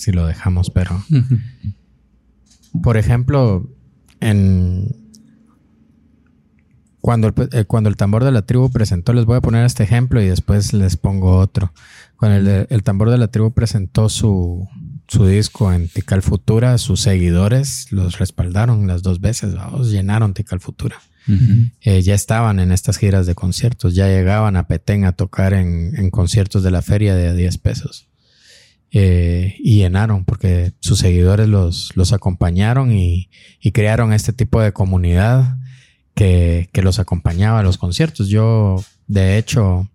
B: si lo dejamos. Pero, por ejemplo, en. Cuando el, eh, cuando el tambor de la tribu presentó, les voy a poner este ejemplo y después les pongo otro. Cuando el, tambor de la tribu presentó su, su disco en Tical Futura, sus seguidores los respaldaron las dos veces, vamos, llenaron Tical Futura. Eh, ya estaban en estas giras de conciertos, ya llegaban a Petén a tocar en, en conciertos de la feria de a 10 pesos. Eh, y llenaron porque sus seguidores los, los acompañaron y, y crearon este tipo de comunidad que, que los acompañaba a los conciertos. Yo, de hecho,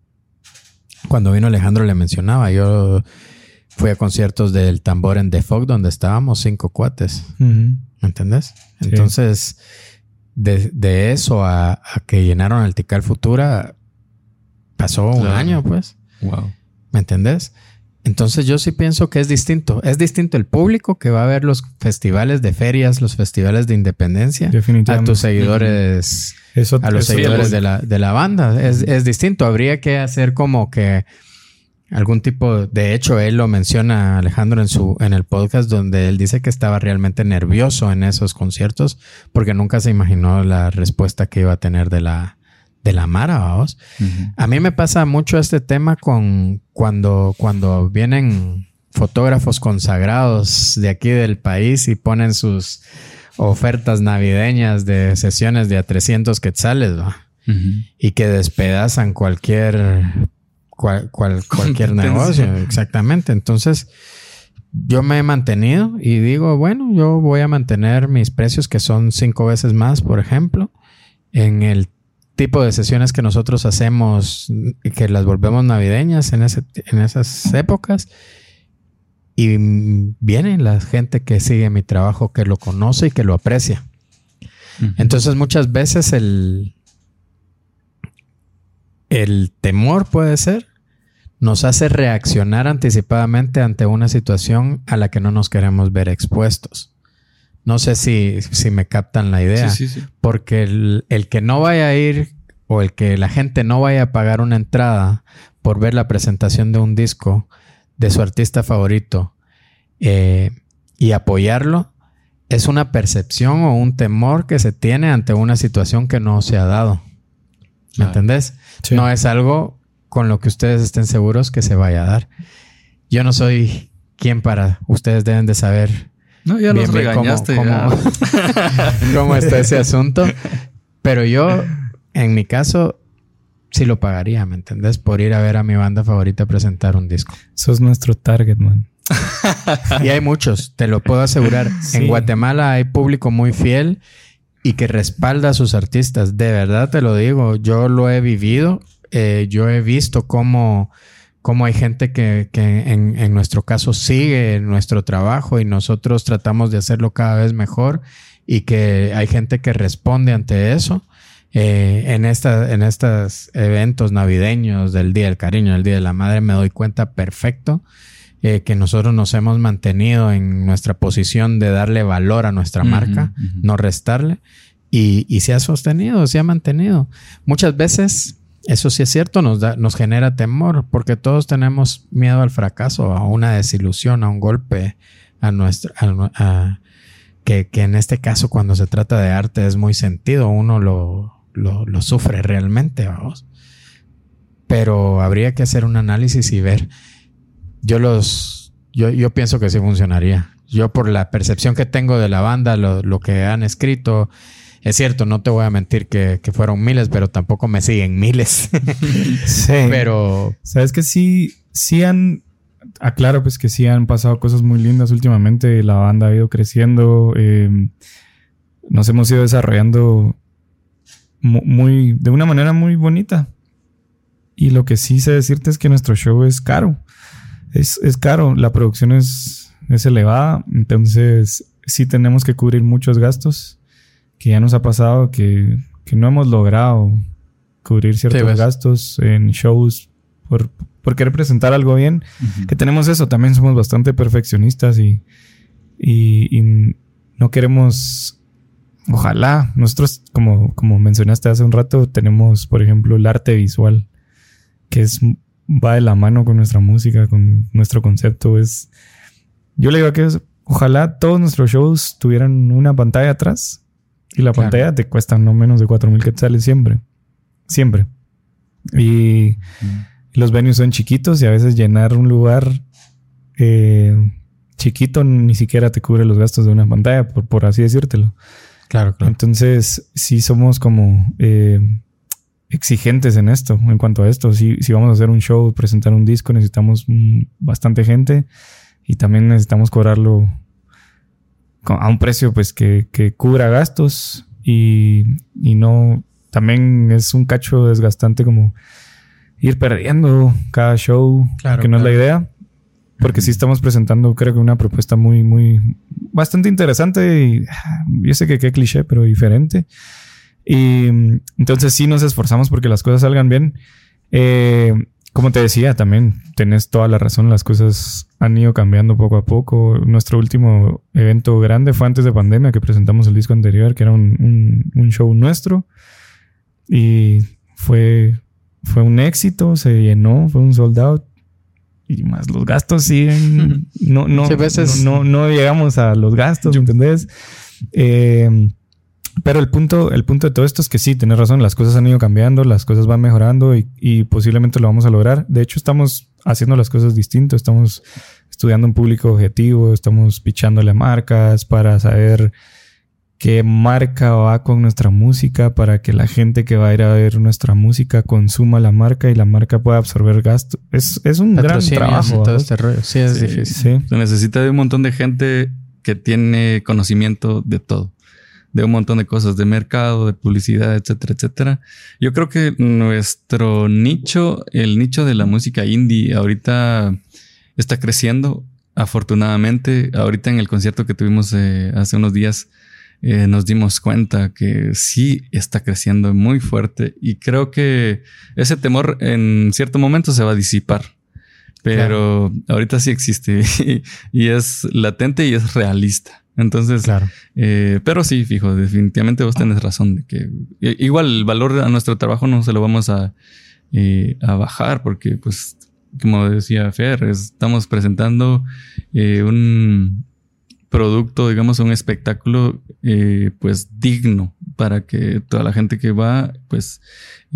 B: cuando vino Alejandro le mencionaba, yo fui a conciertos del tambor en The Fog donde estábamos cinco cuates. ¿Me entendés?
C: Sí.
B: Entonces, de, de eso a, a que llenaron el Tical Futura, pasó un año, pues.
A: Wow.
B: ¿Me entendés? Entonces yo sí pienso que es distinto. Es distinto el público que va a ver los festivales de ferias, los festivales de independencia, a tus seguidores,
C: Eso-
B: a los seguidores de la, de la banda. Es, es distinto. Habría que hacer como que algún tipo, de hecho, él lo menciona Alejandro en su, en el podcast donde él dice que estaba realmente nervioso en esos conciertos porque nunca se imaginó la respuesta que iba a tener de la, de la Mara, vamos. A mí me pasa mucho este tema con cuando, cuando vienen fotógrafos consagrados de aquí del país y ponen sus ofertas navideñas de sesiones de a 300 quetzales, ¿va? Y que despedazan cualquier cualquier negocio, exactamente. Entonces, yo me he mantenido y digo, bueno, yo voy a mantener mis precios que son cinco veces más, por ejemplo, en el tipo de sesiones que nosotros hacemos y que las volvemos navideñas en, ese, en esas épocas. Y viene la gente que sigue mi trabajo, que lo conoce y que lo aprecia. Entonces muchas veces el, el temor puede ser, nos hace reaccionar anticipadamente ante una situación a la que no nos queremos ver expuestos. No sé si, si me captan la idea. Porque el, que no vaya a ir o el que la gente no vaya a pagar una entrada por ver la presentación de un disco de su artista favorito eh, y apoyarlo, es una percepción o un temor que se tiene ante una situación que no se ha dado. ¿Me entendés? No es algo con lo que ustedes estén seguros que se vaya a dar. Yo no soy quien para, ustedes deben de saber.
A: No, ya nos regañaste.
B: Cómo, está ese asunto. Pero yo, en mi caso, sí lo pagaría, ¿me entendés? Por ir a ver a mi banda favorita presentar un disco.
C: Sos nuestro target, man.
B: y hay muchos, te lo puedo asegurar. En Guatemala hay público muy fiel y que respalda a sus artistas. De verdad te lo digo, yo lo he vivido, eh, yo he visto cómo, cómo hay gente que, en, nuestro caso sigue nuestro trabajo y nosotros tratamos de hacerlo cada vez mejor y que hay gente que responde ante eso. Eh, en, esta, en estos eventos navideños del Día del Cariño, del Día de la Madre, me doy cuenta perfecto eh, que nosotros nos hemos mantenido en nuestra posición de darle valor a nuestra marca, no restarle, y, se ha sostenido, se ha mantenido. Muchas veces, eso sí es cierto, nos, da, nos genera temor, porque todos tenemos miedo al fracaso, a una desilusión, a un golpe, a nuestra... que, en este caso, cuando se trata de arte, es muy sentido, uno lo, lo sufre realmente, vamos. Pero habría que hacer un análisis y ver yo los, yo, yo pienso que sí funcionaría. Yo por la percepción que tengo de la banda, lo, que han escrito, es cierto, no te voy a mentir que, fueron miles, pero tampoco me siguen miles.
C: sí. Pero. Sabes que sí, sí han. Aclaro, pues que sí han pasado cosas muy lindas últimamente. La banda ha ido creciendo. Eh, nos hemos ido desarrollando muy, de una manera muy bonita. Y lo que sí sé decirte es que nuestro show es caro es, es caro, la producción es, es elevada, entonces sí tenemos que cubrir muchos gastos, que ya nos ha pasado que, que no hemos logrado cubrir ciertos gastos en shows por, por, querer presentar algo bien, que tenemos eso, también somos bastante perfeccionistas y, y, y, no queremos, ojalá, nosotros como, como mencionaste hace un rato, tenemos por ejemplo el arte visual, que es va de la mano con nuestra música, con nuestro concepto. Es. Yo le digo que ojalá todos nuestros shows tuvieran una pantalla atrás. Y la pantalla te cuesta no menos de 4000 quetzales siempre. Siempre. Y los venues son chiquitos y a veces llenar un lugar eh, chiquito ni siquiera te cubre los gastos de una pantalla, por, por así decírtelo.
B: Claro, claro.
C: Entonces, sí somos como eh, exigentes en esto, en cuanto a esto. Si, si vamos a hacer un show, presentar un disco, necesitamos mm, bastante gente y también necesitamos cobrarlo a un precio pues que, que cubra gastos y, y, no, también es un cacho desgastante como ir perdiendo cada show, que no es la idea. Porque sí estamos presentando, creo que una propuesta muy, muy, bastante interesante y yo sé que qué cliché, pero diferente. Y entonces sí nos esforzamos porque las cosas salgan bien. Eh, como te decía, también tenés toda la razón, las cosas han ido cambiando poco a poco. Nuestro último evento grande fue antes de pandemia, que presentamos el disco anterior, que era un, un, show nuestro. Y fue, fue un éxito, se llenó, fue un sold out. y más los gastos siguen. No, no, no, no, llegamos a los gastos, ¿entendés? Eh, pero el punto, el punto de todo esto es que sí, tienes razón, las cosas han ido cambiando, las cosas van mejorando y, y posiblemente lo vamos a lograr. De hecho, estamos haciendo las cosas distintas, estamos estudiando un público objetivo, estamos pichándole marcas para saber qué marca va con nuestra música para que la gente que va a ir a ver nuestra música consuma la marca y la marca pueda absorber gasto. Es, es un gran trabajo.
B: Todo este rollo. Sí, es difícil.
A: Se necesita de un montón de gente que tiene conocimiento de todo, de un montón de cosas, de mercado, de publicidad, etcétera, etcétera. Yo creo que nuestro nicho, el nicho de la música indie, ahorita está creciendo. Afortunadamente, ahorita en el concierto que tuvimos eh, hace unos días, eh, nos dimos cuenta que sí está creciendo muy fuerte y creo que ese temor en cierto momento se va a disipar. Pero ahorita sí existe y, es latente y es realista. Entonces, claro. Eh, pero sí, fijo, definitivamente vos tenés razón de que igual el valor a nuestro trabajo no se lo vamos a, eh, a bajar porque, pues, como decía Fer, estamos presentando un, producto, digamos, un espectáculo, eh, pues digno para que toda la gente que va, pues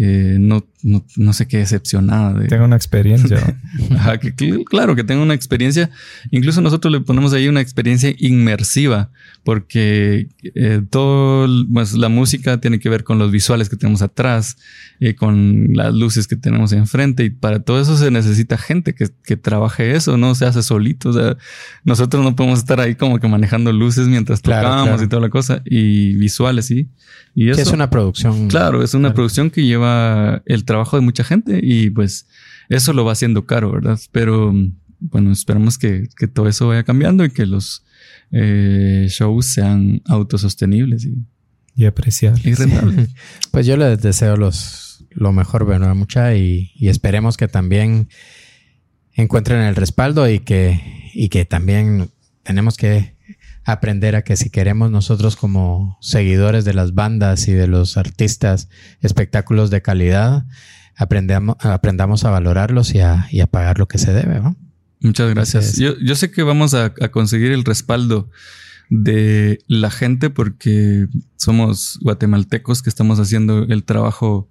A: eh, no, no, no, se quede decepcionada. De,
C: tenga una experiencia.
A: Ajá, que, claro, que tenga una experiencia. Incluso nosotros le ponemos ahí una experiencia inmersiva, porque eh, todo, pues la música tiene que ver con los visuales que tenemos atrás, eh, con las luces que tenemos enfrente, y para todo eso se necesita gente que, que trabaje eso, no se hace solito. O sea, nosotros no podemos estar ahí como que manejando luces mientras tocamos y toda la cosa, y visuales, sí. Y
B: eso, es una producción.
A: Claro, es una producción que lleva el trabajo de mucha gente y pues eso lo va haciendo caro, ¿verdad? Pero bueno, esperamos que, todo eso vaya cambiando y que los eh, shows sean autosostenibles y,
C: y apreciables.
A: Y rentables.
B: pues yo les deseo los, lo mejor, bueno, mucha y, y esperemos que también encuentren el respaldo y que, y que también tenemos que aprender a que si queremos nosotros como seguidores de las bandas y de los artistas espectáculos de calidad, aprendamos, aprendamos a valorarlos y a, pagar lo que se debe.
A: Muchas gracias. Yo, sé que vamos a, conseguir el respaldo de la gente porque somos guatemaltecos que estamos haciendo el trabajo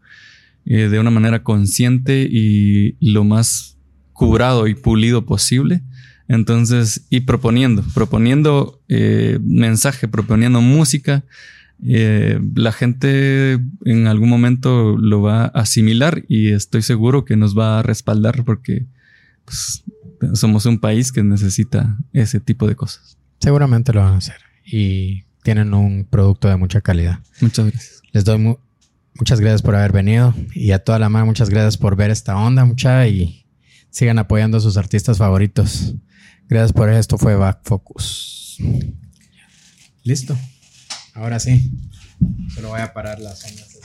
A: eh, de una manera consciente y lo más curado y pulido posible. Entonces, y proponiendo, proponiendo eh, mensaje, proponiendo música, eh, la gente en algún momento lo va a asimilar y estoy seguro que nos va a respaldar porque pues, somos un país que necesita ese tipo de cosas.
B: Seguramente lo van a hacer y tienen un producto de mucha calidad.
A: Muchas gracias.
B: Les doy muchas gracias por haber venido y a toda la mano muchas gracias por ver esta onda mucha y sigan apoyando a sus artistas favoritos. Gracias por esto. Fue Back Focus. Listo. Ahora sí. Solo voy a parar las ondas.